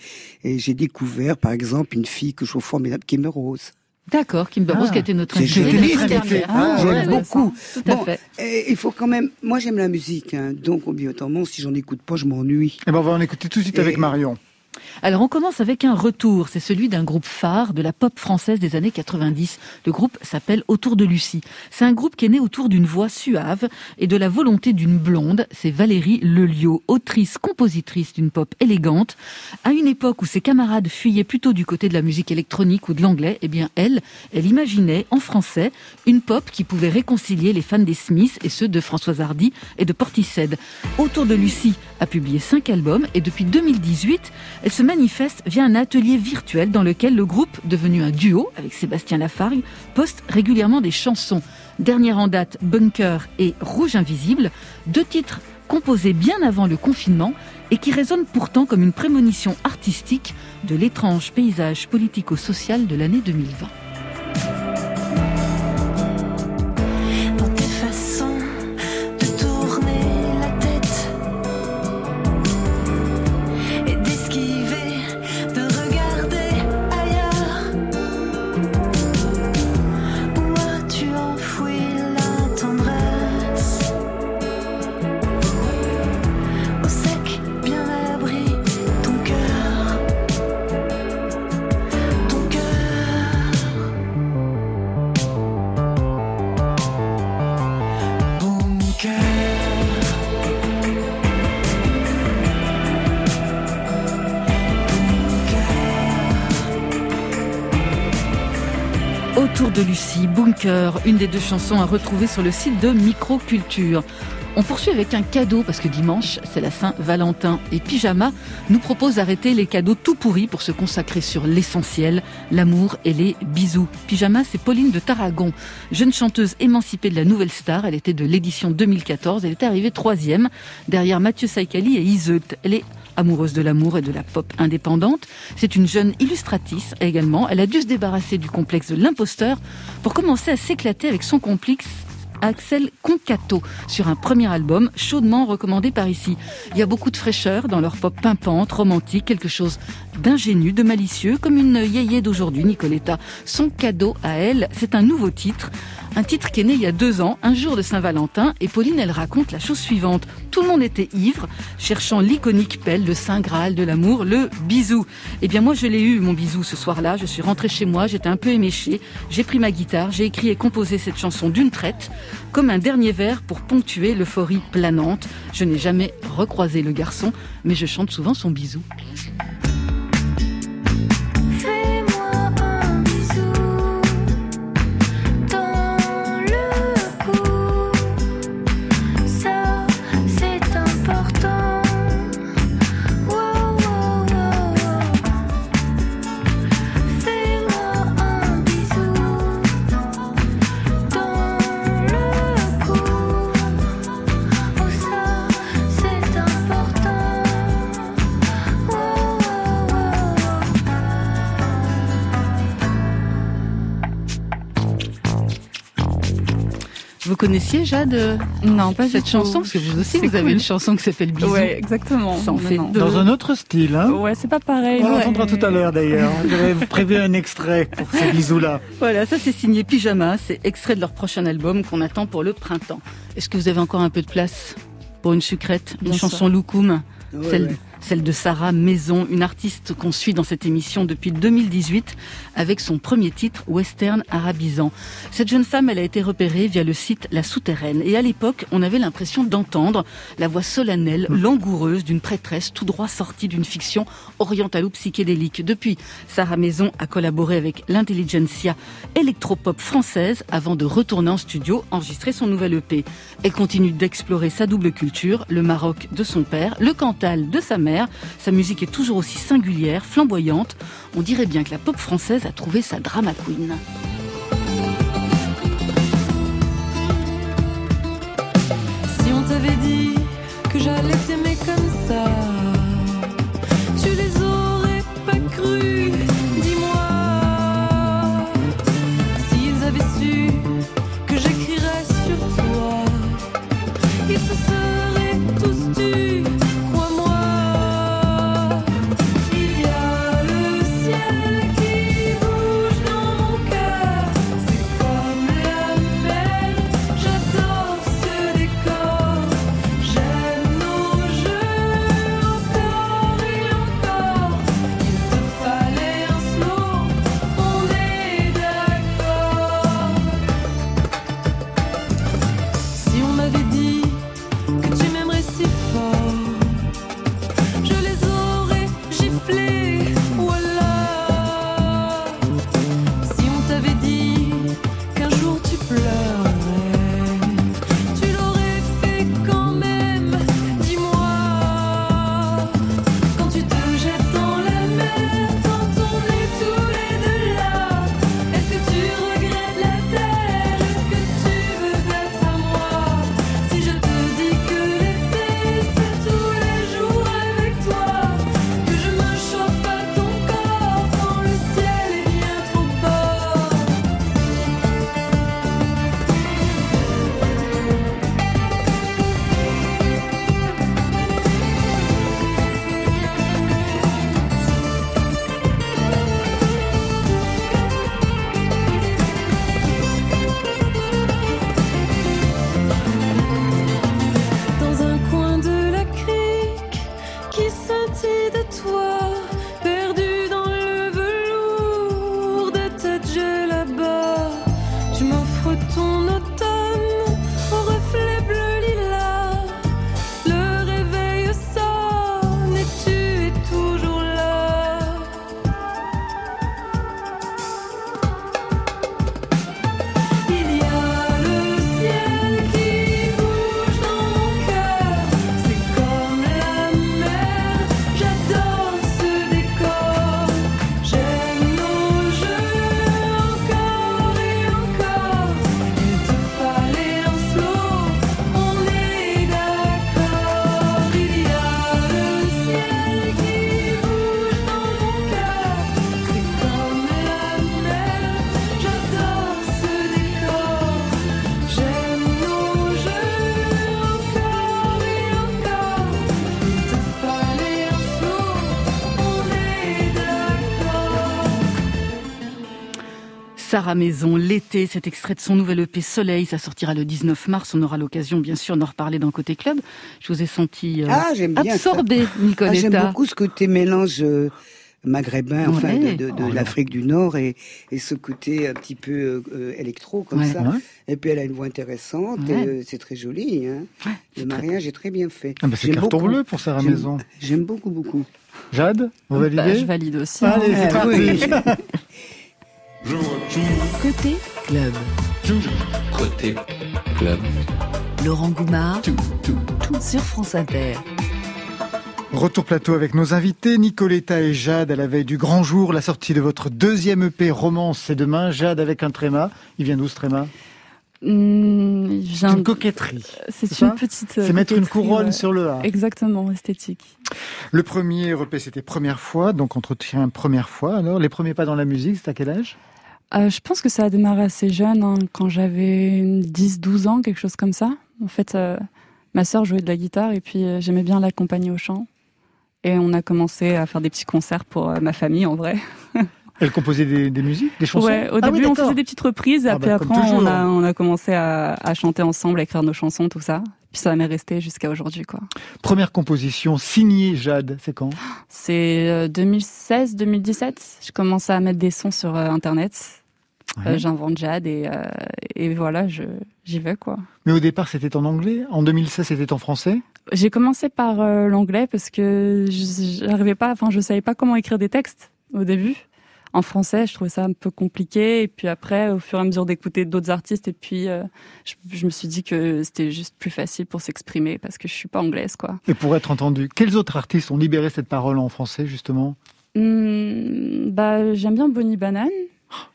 et j'ai découvert, par exemple, une fille que je trouve formidable, qui est Rose. D'accord, Kimber Rose Ah. qui était notre invitée. Ah, J'aime ouais, beaucoup. Tout à Bon, fait. et il faut quand même. Moi, j'aime la musique, hein, donc obligatoirement, si j'en écoute pas, je m'ennuie. Eh ben, on va en écouter tout de suite Et- avec Marion. Alors on commence avec un retour, c'est celui d'un groupe phare de la pop française des années 90. Le groupe s'appelle Autour de Lucie. C'est un groupe qui est né autour d'une voix suave et de la volonté d'une blonde. C'est Valérie Lelio, autrice, compositrice d'une pop élégante. À une époque où ses camarades fuyaient plutôt du côté de la musique électronique ou de l'anglais, eh bien elle, elle imaginait en français une pop qui pouvait réconcilier les fans des Smiths et ceux de Françoise Hardy et de Portishead. Autour de Lucie a publié cinq albums et depuis 2018, elle se manifeste via un atelier virtuel dans lequel le groupe, devenu un duo avec Sébastien Lafargue, poste régulièrement des chansons. Dernière en date, Bunker et Rouge Invisible, deux titres composés bien avant le confinement et qui résonnent pourtant comme une prémonition artistique de l'étrange paysage politico-social de l'année 2020. De Lucie, Bunker, une des deux chansons à retrouver sur le site de Microculture. On poursuit avec un cadeau parce que dimanche, c'est la Saint-Valentin et Pyjama nous propose d'arrêter les cadeaux tout pourris pour se consacrer sur l'essentiel, l'amour et les bisous. Pyjama, c'est Pauline de Tarragon, jeune chanteuse émancipée de la Nouvelle Star. Elle était de l'édition 2014. Elle était arrivée troisième derrière Mathieu Saïkali et Iseut. Elle est amoureuse de l'amour et de la pop indépendante. C'est une jeune illustratrice également. Elle a dû se débarrasser du complexe de l'imposteur pour commencer à s'éclater avec son complexe Axel Concato sur un premier album chaudement recommandé par ici. Il y a beaucoup de fraîcheur dans leur pop pimpante, romantique, quelque chose d'ingénu, de malicieux, comme une yéyé d'aujourd'hui, Nicoletta. Son cadeau à elle, c'est un nouveau titre, un titre qui est né il y a deux ans, un jour de Saint-Valentin, et Pauline, elle raconte la chose suivante. Tout le monde était ivre, cherchant l'iconique pelle, le Saint Graal de l'amour, le bisou. Eh bien moi, je l'ai eu, mon bisou, ce soir-là. Je suis rentrée chez moi, j'étais un peu éméchée. J'ai pris ma guitare, j'ai écrit et composé cette chanson d'une traite, comme un dernier vers pour ponctuer l'euphorie planante. Je n'ai jamais recroisé le garçon, mais je chante souvent son bisou. Connaissiez Jade Non, pas cette chanson parce que vous aussi vous avez une chanson qui s'appelle Bisous. Ouais, exactement. Ça en fait Dans un autre style, hein Ouais, c'est pas pareil. On l'entendra tout à l'heure d'ailleurs. J'avais prévu un extrait pour ces bisous-là. Voilà, ça c'est signé Pyjama, c'est extrait de leur prochain album qu'on attend pour le printemps. Est-ce que vous avez encore un peu de place pour une sucrète, une chanson Loukoum celle, celle de Sarah Maison, une artiste qu'on suit dans cette émission depuis 2018 avec son premier titre Western arabisant. Cette jeune femme, elle a été repérée via le site La Souterraine et à l'époque, on avait l'impression d'entendre la voix solennelle, mm. langoureuse d'une prêtresse tout droit sortie d'une fiction orientalo-psychédélique. Depuis, Sarah Maison a collaboré avec l'intelligentsia électropop française avant de retourner en studio enregistrer son nouvel EP. Elle continue d'explorer sa double culture, le Maroc de son père, le Cantal de sa mère sa musique est toujours aussi singulière, flamboyante. On dirait bien que la pop française a trouvé sa drama queen. Si on t'avait dit que j'allais t'aimer comme ça, tu les aurais pas. Sarah Maison, l'été, cet extrait de son nouvel EP Soleil, ça sortira le 19 mars. On aura l'occasion, bien sûr, d'en reparler dans Côté Club. Je vous ai senti euh, Ah, j'aime bien ça. absorbée, Ah, J'aime Nicoletta. beaucoup ce côté mélange euh, maghrébin, enfin de, de- de Oh, l'Afrique du Nord et, et ce côté un petit peu euh, électro comme Ouais. ça. Ouais. Et puis elle a une voix intéressante, Ouais. et, euh, c'est très joli. Hein. Ouais, Le très- mariage est très bien fait. Ah bah, c'est J'aime carton beaucoup. bleu pour Sarah J'aime- Maison. J'aime beaucoup, beaucoup. Jade, vous Bah, validez je valide aussi. Allez, c'est Côté club. Côté club. Laurent Goumard sur France Inter. Retour plateau avec nos invités, Nicoletta et Jade, à la veille du grand jour, la sortie de votre deuxième EP Romance, c'est demain. Jade avec un tréma. Il vient d'où ce tréma? Hum, C'est j'ai un- une coquetterie. C'est une petite. euh, C'est mettre une couronne ouais. sur le A. Exactement, esthétique. Le premier EP, c'était première fois, donc entretien première fois. Alors, les premiers pas dans la musique, c'est à quel âge? Euh, je pense que ça a démarré assez jeune, hein, quand j'avais 10-12 ans, quelque chose comme ça. En fait, euh, ma sœur jouait de la guitare et puis euh, j'aimais bien l'accompagner au chant. Et on a commencé à faire des petits concerts pour euh, ma famille, en vrai. Elle composait des, des musiques, des chansons Ouais, au Ah oui, début, on faisait des petites reprises, et Ah après, bah, après on, a, on a commencé à, à chanter ensemble, à écrire nos chansons, tout ça. Puis ça m'est resté jusqu'à aujourd'hui, quoi. Première composition signée Jade, c'est quand? C'est 2016-2017. Je commence à mettre des sons sur euh, Internet. Euh. J'invente Jade et, euh, et voilà, je- j'y vais, quoi. Mais au départ, c'était en anglais? En 2016, c'était en français? J'ai commencé par euh, l'anglais parce que je- j'arrivais pas, enfin, je savais pas comment écrire des textes au début. En français, je trouvais ça un peu compliqué. Et puis après, au fur et à mesure d'écouter d'autres artistes, et puis euh, je, je me suis dit que c'était juste plus facile pour s'exprimer parce que je suis pas anglaise, quoi. Et pour être entendu, quels autres artistes ont libéré cette parole en français, justement? Hum, bah, j'aime bien Bonnie Banane.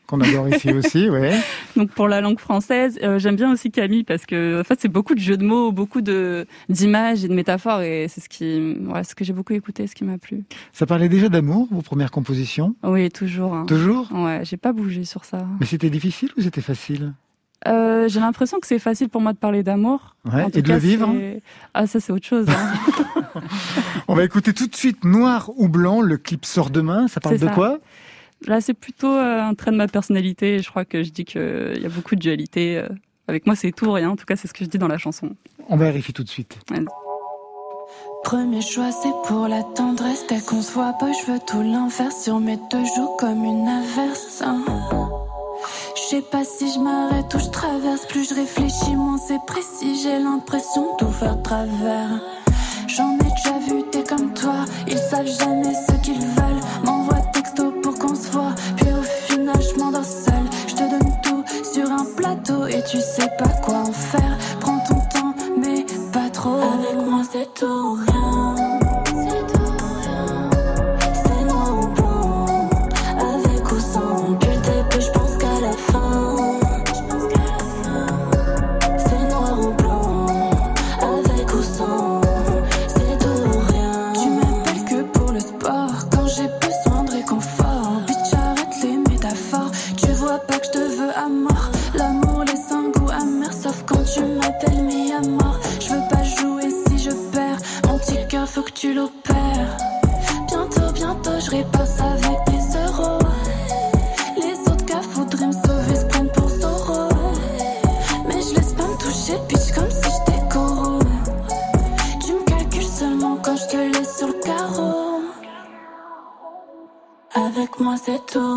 Qu'on adore ici aussi, ouais. Donc pour la langue française, euh, j'aime bien aussi Camille parce que en fait c'est beaucoup de jeux de mots, beaucoup de d'images et de métaphores et c'est ce qui, ouais, ce que j'ai beaucoup écouté, ce qui m'a plu. Ça parlait déjà d'amour, vos premières compositions? Oui, toujours. hein. Toujours? Ouais, j'ai pas bougé sur ça. Mais c'était difficile ou c'était facile? Euh, j'ai l'impression que c'est facile pour moi de parler d'amour. Ouais, et de le vivre c'est- Ah ça c'est autre chose. hein. On va écouter tout de suite Noir ou Blanc, le clip sort demain. Ça parle de ça. quoi? Là c'est plutôt euh, un trait de ma personnalité. Je crois que je dis qu'il y a beaucoup de dualité. euh. Avec moi c'est tout ou rien. En tout cas c'est ce que je dis dans la chanson. On vérifie tout de suite. Premier choix, c'est pour la tendresse. Dès qu'on se voit pas, je veux tout l'inverse. Sur mes deux joues comme une averse. hein. Je sais pas si je m'arrête ou je traverse. Plus je réfléchis, moins c'est précis. J'ai l'impression de tout faire travers. J'en ai déjà vu des comme toi. Ils savent jamais ce qu'ils veulent. M'envoie pour qu'on se voit. Puis au final, je m'endors seule. Je te donne tout sur un plateau et tu sais pas quoi en faire. Prends ton temps, mais pas trop. Avec moi, c'est tout ou rien. C'est tout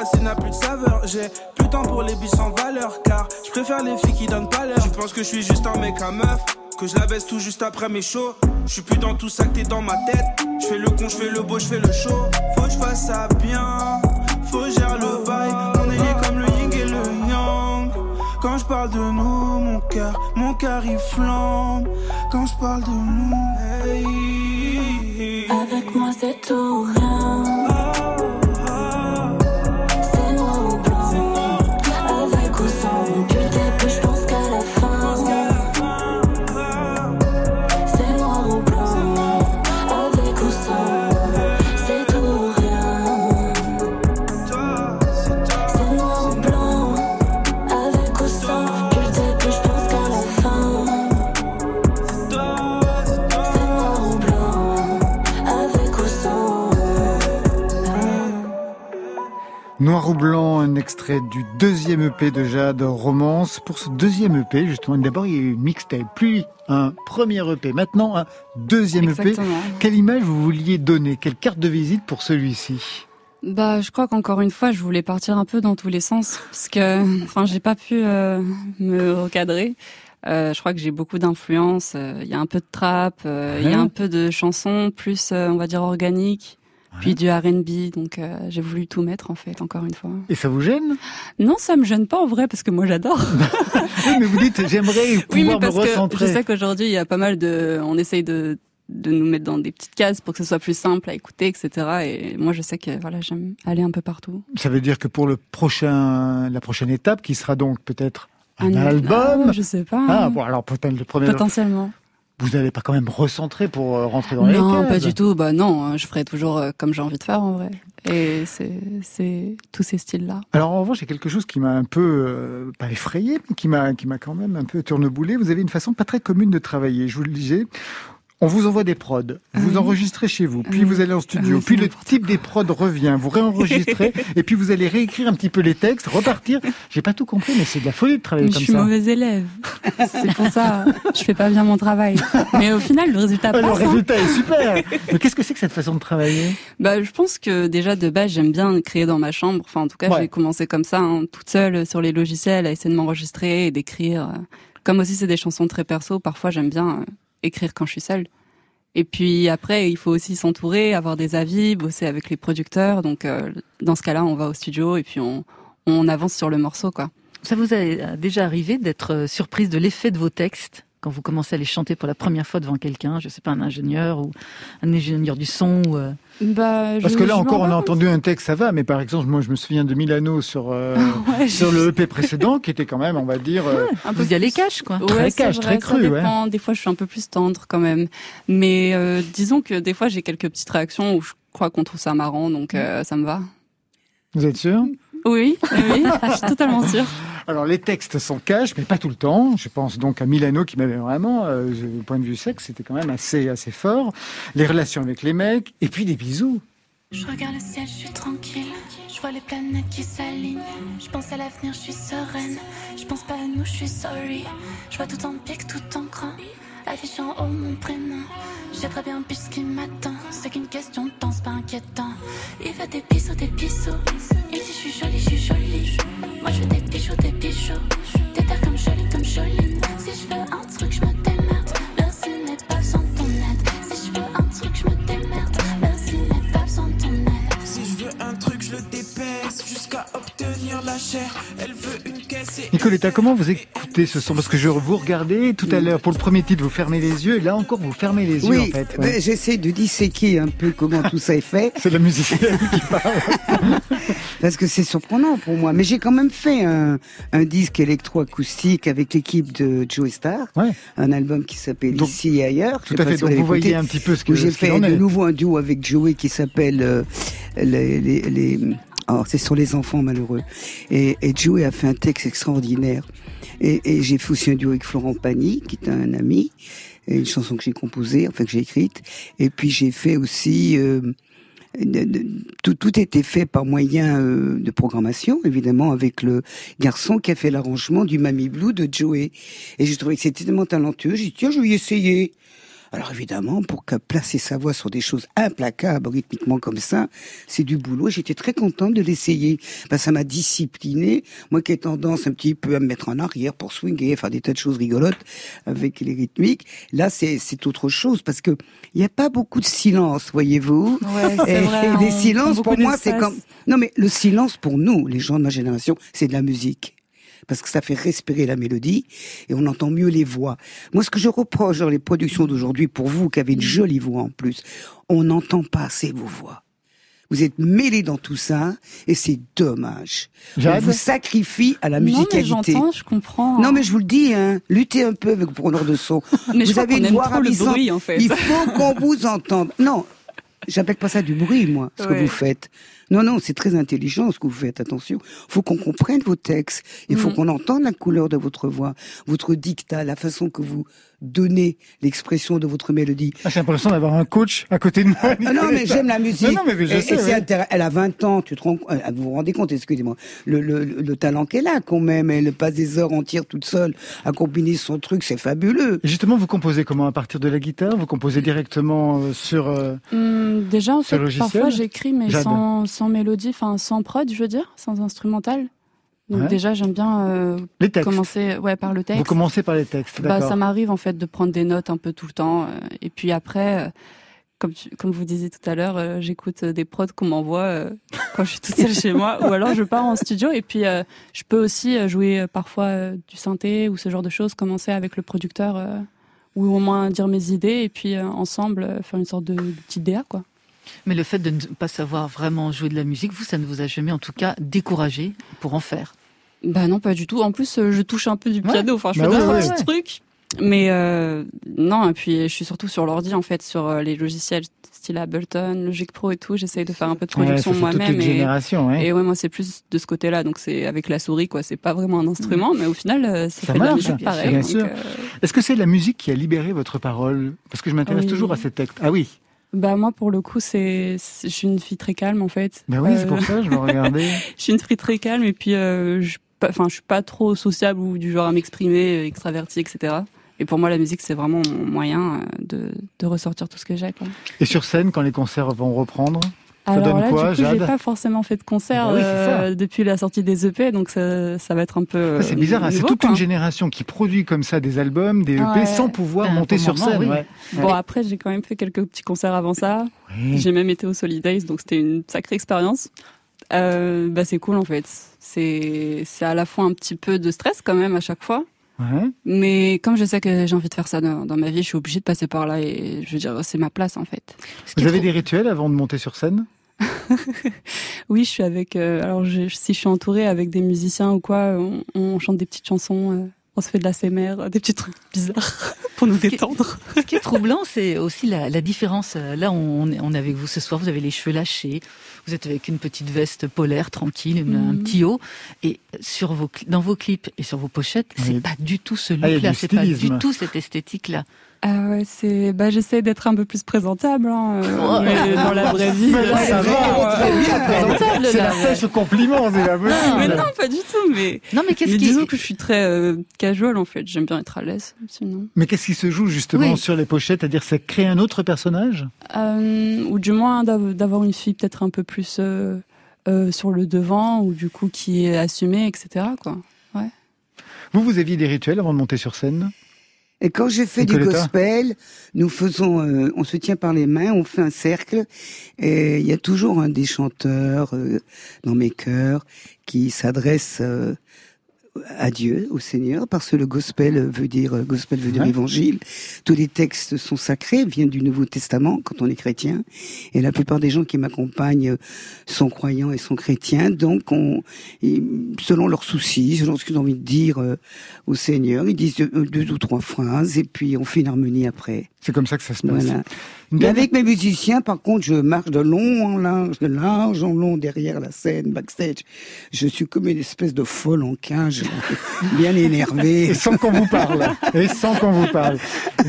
passé n'a plus de saveur. J'ai plus de temps pour les bis sans valeur, car je préfère les filles qui donnent pas l'heure. Tu penses que je suis juste un mec à meuf, que je la baisse tout juste après mes shows. Je suis plus dans tout ça que t'es dans ma tête. Je fais le con, je fais le beau, je fais le show. Faut que je fasse ça bien, faut que gère le bail. On est liés comme le yin et le yang. Quand je parle de nous, mon cœur, mon cœur il flambe. Quand je parle de nous, hey. Avec moi c'est tout rien. C'est Noir ou blanc, un extrait du deuxième EP de Jade, Romance. Pour ce deuxième EP, justement, d'abord il y a eu une mixtape, puis un premier EP, maintenant un deuxième Exactement. EP. Quelle image vous vouliez donner? Quelle carte de visite pour celui-ci? Bah, je crois qu'encore une fois, je voulais partir un peu dans tous les sens parce que, enfin, j'ai pas pu euh, me recadrer. Euh, je crois que j'ai beaucoup d'influence. Il y a un peu de trap, euh, il y a un peu de chansons, plus euh, on va dire organique, puis du R&B. Donc, euh, j'ai voulu tout mettre en fait, encore une fois. Et ça vous gêne? Non, ça me gêne pas en vrai parce que moi j'adore. Oui, mais vous dites, j'aimerais Oui, mais pouvoir me parce que je recentrer. sais qu'aujourd'hui il y a pas mal de, on essaye de de nous mettre dans des petites cases pour que ce soit plus simple à écouter, etc. Et moi, je sais que voilà, j'aime aller un peu partout. Ça veut dire que pour le prochain, la prochaine étape, qui sera donc peut-être un, Un- album. Ah, je sais pas. Ah, bon, alors peut-être le premier. Potentiellement. Vous n'allez pas quand même recentrer pour euh, rentrer dans les Non, pas du tout. Bah non, hein, je ferai toujours euh, comme j'ai envie de faire en vrai. Et c'est c'est tous ces styles-là. Alors en revanche, il y a quelque chose qui m'a un peu, euh, pas effrayé, mais qui m'a, qui m'a quand même un peu tourneboulé. Vous avez une façon pas très commune de travailler. Je vous le disais. On vous envoie des prods, vous Oui. enregistrez chez vous, puis Oui. vous allez en studio, Oui, puis le type des prods revient, vous réenregistrez, et puis vous allez réécrire un petit peu les textes, repartir. J'ai pas tout compris, mais c'est de la folie de travailler Je comme suis ça. mauvaise élève. C'est pour ça, je fais pas bien mon travail. Mais au final, le résultat Ah, le passe. hein. résultat est super. Mais qu'est-ce que c'est que cette façon de travailler? Bah, je pense que déjà de base, j'aime bien créer dans ma chambre. Enfin, en tout cas, Ouais. j'ai commencé comme ça, hein, toute seule sur les logiciels, à essayer de m'enregistrer et d'écrire. Comme aussi, c'est des chansons très perso. Parfois, j'aime bien euh, écrire quand je suis seule. Et puis après, il faut aussi s'entourer, avoir des avis, bosser avec les producteurs. Donc, euh, dans ce cas-là, on va au studio et puis on, on avance sur le morceau, quoi. Ça vous a déjà arrivé d'être euh, surprise de l'effet de vos textes? Quand vous commencez à les chanter pour la première fois devant quelqu'un, je sais pas, un ingénieur ou un ingénieur du son ou euh, Bah, Parce que là encore, on a entendu un texte, ça va, mais par exemple, moi, je me souviens de Milano sur euh, Ouais, sur je- le EP précédent, qui était quand même, on va dire, euh, un peu vous y allez cash quoi. Ouais, Très cash, vrai, très cru, Ça ouais. dépend. Des fois, je suis un peu plus tendre quand même. Mais euh, disons que des fois, j'ai quelques petites réactions où je crois qu'on trouve ça marrant, donc euh, ça me va. vous êtes sûr? Oui, oui, je suis totalement sûre. Alors les textes sont cash, mais pas tout le temps. Je pense donc à Milano qui m'avait vraiment, euh, du point de vue sexe, c'était quand même assez assez fort. Les relations avec les mecs, et puis des bisous. Je regarde le ciel, je suis tranquille. Je vois les planètes qui s'alignent. Je pense à l'avenir, je suis sereine. Je pense pas à nous, je suis sorry. Je vois tout en pique, tout en grand. Affiche en haut mon prénom. J'ai très bien pu ce qui m'attend. C'est qu'une question de temps, c'est pas inquiétant. Il veut des bisous, des bisous. Il dit je suis jolie, je suis jolie. Moi je veux des bijoux, des bijoux. Des terres comme jolie, comme jolie. Si je veux un truc, je me démerde. Merci, n'est pas besoin de ton aide. Si je veux un truc, je me démerde. Merci, n'est pas besoin ton aide. Si je veux un truc, je le dépaisse jusqu'à obtenir la chair. Elle veut une. Nicoletta, comment vous écoutez ce son? Parce que je vous regardais tout à l'heure pour le premier titre, vous fermez les yeux, et là encore vous fermez les yeux en fait. ouais. j'essaie de disséquer un peu comment tout ça est fait, C'est la musicienne qui parle. parce que c'est surprenant pour moi. Mais j'ai quand même fait un, un disque électroacoustique avec l'équipe de Joe Star, Ouais. un album qui s'appelle Ici et ailleurs. Tout à fait. si Donc vous voyez un petit peu ce que j'ai fait de est. nouveau un duo avec Joey qui s'appelle euh, les, les, les- oh, c'est sur les enfants malheureux et, et Joey a fait un texte extraordinaire et, j'ai fait aussi un duo avec Florent Pagny qui est un ami une chanson que j'ai composée enfin que j'ai écrite et puis j'ai fait aussi euh, tout, tout était fait par moyen euh, de programmation, évidemment, avec le garçon qui a fait l'arrangement du Mamie Blue de Joey. Et j'ai trouvé que c'était tellement talentueux. J'ai dit, tiens, je vais y essayer. Alors évidemment, pour placer sa voix sur des choses implacables rythmiquement comme ça, c'est du boulot. J'étais très contente de l'essayer. Ben, ça m'a discipliné. Moi qui ai tendance un petit peu à me mettre en arrière pour swinger, faire des tas de choses rigolotes avec les rythmiques. Là, c'est c'est autre chose parce que il n'y a pas beaucoup de silence, voyez-vous. Ouais, c'est vrai. des silences, pour moi, c'est comme... Non, mais le silence, pour nous, les gens de ma génération, c'est de la musique. Parce que ça fait respirer la mélodie et on entend mieux les voix. Moi, ce que je reproche dans les productions d'aujourd'hui, pour vous qui avez une jolie voix en plus, on n'entend pas assez vos voix. Vous êtes mêlés dans tout ça et c'est dommage. On vous sacrifie à la Non, mais musicalité. j'entends, je comprends. Non, mais je vous le dis, hein, luttez un peu avec vos preneurs de son. Mais vous avez une aime voix trop le ravissante. bruit, en fait. Il faut qu'on vous entende. Non, j'appelle pas ça du bruit, moi, ce que vous faites. Non, non, c'est très intelligent ce que vous faites. Attention, faut qu'on comprenne vos textes. Il faut Mhm. qu'on entende la couleur de votre voix, votre dictat, la façon que vous donnez l'expression de votre mélodie. Ah, J'ai l'impression d'avoir un coach à côté de moi. Ah non, mais j'aime la musique. Non, non, mais je Et- sais, et ouais. Elle a 20 ans, tu te rends, euh, vous vous rendez compte, excusez-moi, le, le, le talent qu'elle a quand même. Elle passe des heures entières toute seule à combiner son truc, c'est fabuleux. Et justement, vous composez comment? À partir de la guitare? Vous composez directement euh, sur... euh, Hum, déjà, en fait, parfois j'écris, mais sans, sans mélodie, enfin sans prod, je veux dire, sans instrumental. Donc Ouais. déjà, j'aime bien euh, Les textes commencer ouais, par le texte. Vous commencez par les textes, Bah, ça m'arrive en fait de prendre des notes un peu tout le temps. euh, et puis après, euh, comme, tu- comme vous disiez tout à l'heure, euh, j'écoute des prods qu'on m'envoie euh, quand je suis toute seule chez moi. Ou alors je pars en studio et puis euh, je peux aussi jouer euh, parfois euh, du synthé ou ce genre de choses, commencer avec le producteur euh, ou au moins dire mes idées et puis euh, ensemble euh, faire une sorte de, de petite DA quoi. Mais le fait de ne pas savoir vraiment jouer de la musique, vous, ça ne vous a jamais en tout cas découragé pour en faire? Bah non, pas du tout. En plus, euh, je touche un peu du piano. Enfin, je Bah fais ouais, ouais. petits trucs. Mais euh, non, et puis je suis surtout sur l'ordi en fait, sur euh, les logiciels style Ableton, Logic Pro et tout. J'essaye de faire un peu de production moi-même. et, ouais. et ouais, moi c'est plus de ce côté-là. Donc c'est avec la souris, quoi. C'est pas vraiment un instrument, mais au final, euh, ça, Ça fait de la marche, musique bien pareil. euh, Est-ce que c'est la musique qui a libéré votre parole? Parce que je m'intéresse Oui. toujours à ces textes. Ah oui, bah moi pour le coup, c'est, je suis une fille très calme en fait. ben oui, c'est pour ça, je me regardais. je suis une fille très calme et puis euh, je, pas- enfin, je suis pas trop sociable ou du genre à m'exprimer, euh, extravertie, etc. Et pour moi, la musique, c'est vraiment mon moyen euh, de, de ressortir tout ce que j'ai. Et sur scène, quand les concerts vont reprendre Ça Alors donne là, quoi, du coup, j'ai pas forcément fait de concert Bah oui, euh, depuis la sortie des EP, donc ça, ça va être un peu. Ça, C'est bizarre, hein, c'est toute quoi. une génération qui produit comme ça des albums, des EP, Ouais. sans pouvoir monter sur moment, scène. oui. ouais. Bon, après, j'ai quand même fait quelques petits concerts avant ça. Oui. J'ai même été au Solidays, donc c'était une sacrée expérience. Euh, bah, c'est cool en fait. C'est c'est à la fois un petit peu de stress quand même à chaque fois. Ouais. Mais comme je sais que j'ai envie de faire ça dans, dans ma vie, je suis obligée de passer par là et je veux dire, c'est ma place en fait. Vous avez trop- des rituels avant de monter sur scène? Oui, je suis avec. euh, alors, je- si je suis entourée avec des musiciens ou quoi, on, on chante des petites chansons, euh, on se fait de la CMR, des petits trucs bizarres pour nous qui est- détendre. Ce qui est troublant, c'est aussi la, la différence. Euh, Là, on est avec vous ce soir, vous avez les cheveux lâchés, vous êtes avec une petite veste polaire, tranquille, une- un Mhm. petit haut. Et sur vos, dans vos clips et sur vos pochettes, c'est Oui. pas du tout ce Ah, look-là, c'est pas du tout cette esthétique-là. Ah ouais, c'est. Bah, j'essaie d'être un peu plus présentable, hein, euh, mais dans la vraie vie. Mais là, euh, ça va, C'est la pêche au compliment, c'est la Mais possible. non, pas du tout. Mais, Non, mais qu'est-ce mais qui disons que je suis très euh, casual en fait. J'aime bien être à l'aise, sinon. Mais qu'est-ce qui se joue justement Oui. sur les pochettes? C'est-à-dire, ça crée un autre personnage? Euh, ou du moins d'av- d'avoir une fille peut-être un peu plus euh, euh, sur le devant ou du coup qui est assumée, etc. Quoi. Vous, vous aviez des rituels avant de monter sur scène? Et quand j'ai fait du gospel, nous faisons, euh, on se tient par les mains, on fait un cercle, et il y a toujours un des chanteurs euh, dans mes chœurs qui s'adresse euh, à Dieu, au Seigneur, parce que le gospel veut dire euh, gospel veut dire Ouais. évangile. Tous les textes sont sacrés, viennent du Nouveau Testament quand on est chrétien, et la plupart des gens qui m'accompagnent sont croyants et sont chrétiens. Donc, on, selon leurs soucis, selon ce qu'ils ont envie de dire euh, au Seigneur, ils disent deux, deux ou trois phrases, et puis on fait une harmonie après. C'est comme ça que ça se passe. Voilà. Mais avec mes musiciens, par contre, je marche de long en large, de large en long derrière la scène, backstage. Je suis comme une espèce de folle en cage, bien énervée. Et sans qu'on vous parle. Et sans qu'on vous parle.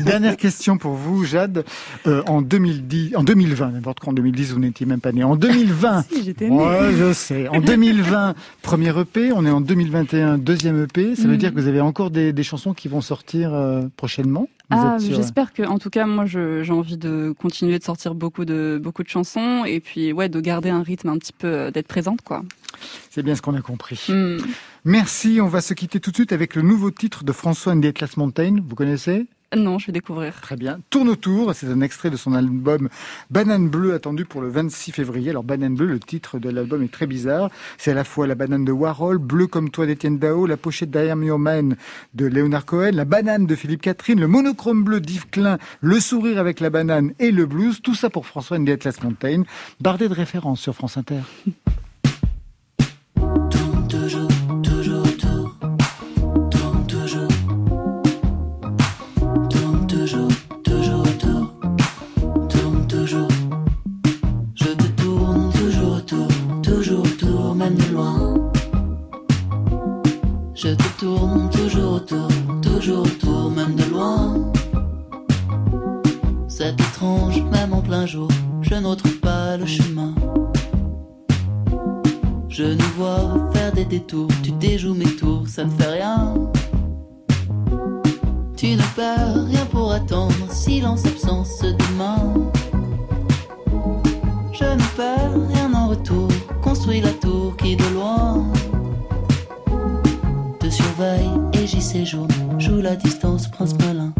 Dernière question pour vous, Jade. Euh, en 2010, en 2020, n'importe quand, en 2010, vous n'étiez même pas né. En 2020. Si, j'étais. Ouais, je sais. En 2020, premier EP. On est en 2021, deuxième EP. Ça veut Mhm. dire que vous avez encore des, des chansons qui vont sortir euh, prochainement. Ah, sûr j'espère que, en tout cas, moi, je- j'ai envie de continuer de sortir beaucoup de beaucoup de chansons et puis ouais, de garder un rythme un petit peu, euh, d'être présente, quoi. C'est bien ce qu'on a compris. Hmm. Merci. On va se quitter tout de suite avec le nouveau titre de François Atlas Mountain. Vous connaissez? Non, je vais découvrir. Très bien. Tourne autour, c'est un extrait de son album Banane Bleue attendu pour le 26 février. Alors Banane Bleue, le titre de l'album est très bizarre. C'est à la fois la banane de Warhol, Bleu comme toi d'Étienne Dao, la pochette d'I Your Man de Léonard Cohen, la banane de Philippe Catherine, le monochrome bleu d'Yves Klein, le sourire avec la banane et le blues. Tout ça pour François Henriette Montaigne, bardé de références sur France Inter. je ne pas le chemin. Je nous vois faire des détours, tu déjoues mes tours, ça ne fait rien. Tu ne perds rien pour attendre, silence, absence demain. Je ne perds rien en retour, construis la tour qui de loin et j'y séjourne, joue la distance, prince malin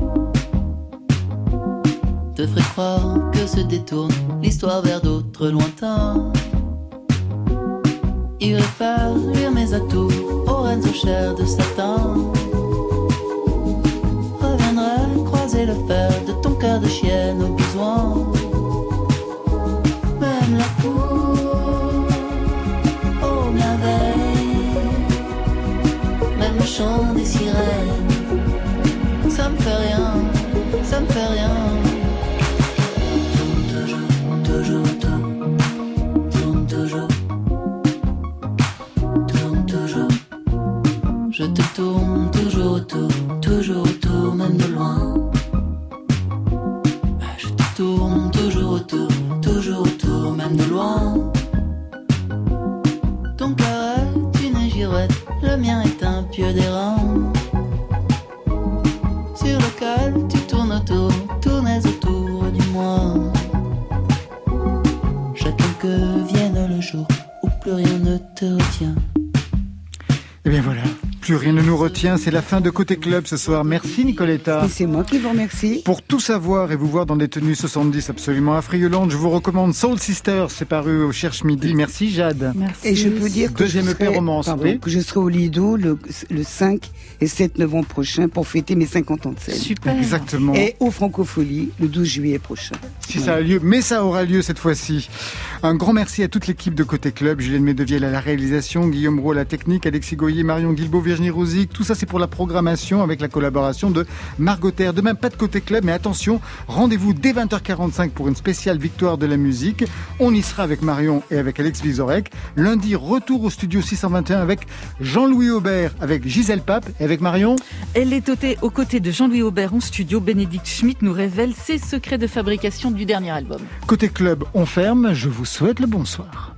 te ferait croire que se détourne l'histoire vers d'autres lointains. Irait faire luire mes atouts aux reines aux chairs de satin. Reviendrait croiser le fer de ton cœur de chienne au besoin. Même la cour, chant des sirènes, c'est la fin de Côté Club ce soir. Merci Nicoletta. c'est moi qui vous remercie. Pour tout savoir et vous voir dans des tenues 70 absolument affriolantes, je vous recommande Soul Sisters, c'est paru au Cherche Midi. Merci Jade. Merci. Et je peux dire que Deuxième je serai, romance, que je serai au Lido le, 5 et 7 novembre prochain pour fêter mes 50 ans de scène. Super. Exactement. Et au Francophonie le 12 juillet prochain. Si ça a lieu, mais ça aura lieu cette fois-ci. Un grand merci à toute l'équipe de Côté Club, Julien Medevielle à la réalisation, Guillaume Roux à la technique, Alexis Goyer, Marion Guilbeault, Virginie Rosic. Tout ça, c'est pour la programmation avec la collaboration de Margot Terre. Demain, pas de Côté Club, mais attention, rendez-vous dès 20h45 pour une spéciale victoire de la musique. On y sera avec Marion et avec Alex Vizorek. Lundi, retour au studio 621 avec Jean-Louis Aubert, avec Gisèle Pape et avec Marion. Elle est aux côtés de Jean-Louis Aubert en studio. Bénédicte Schmitt nous révèle ses secrets de fabrication du dernier album. Côté Club, on ferme. Je vous souhaite le bonsoir.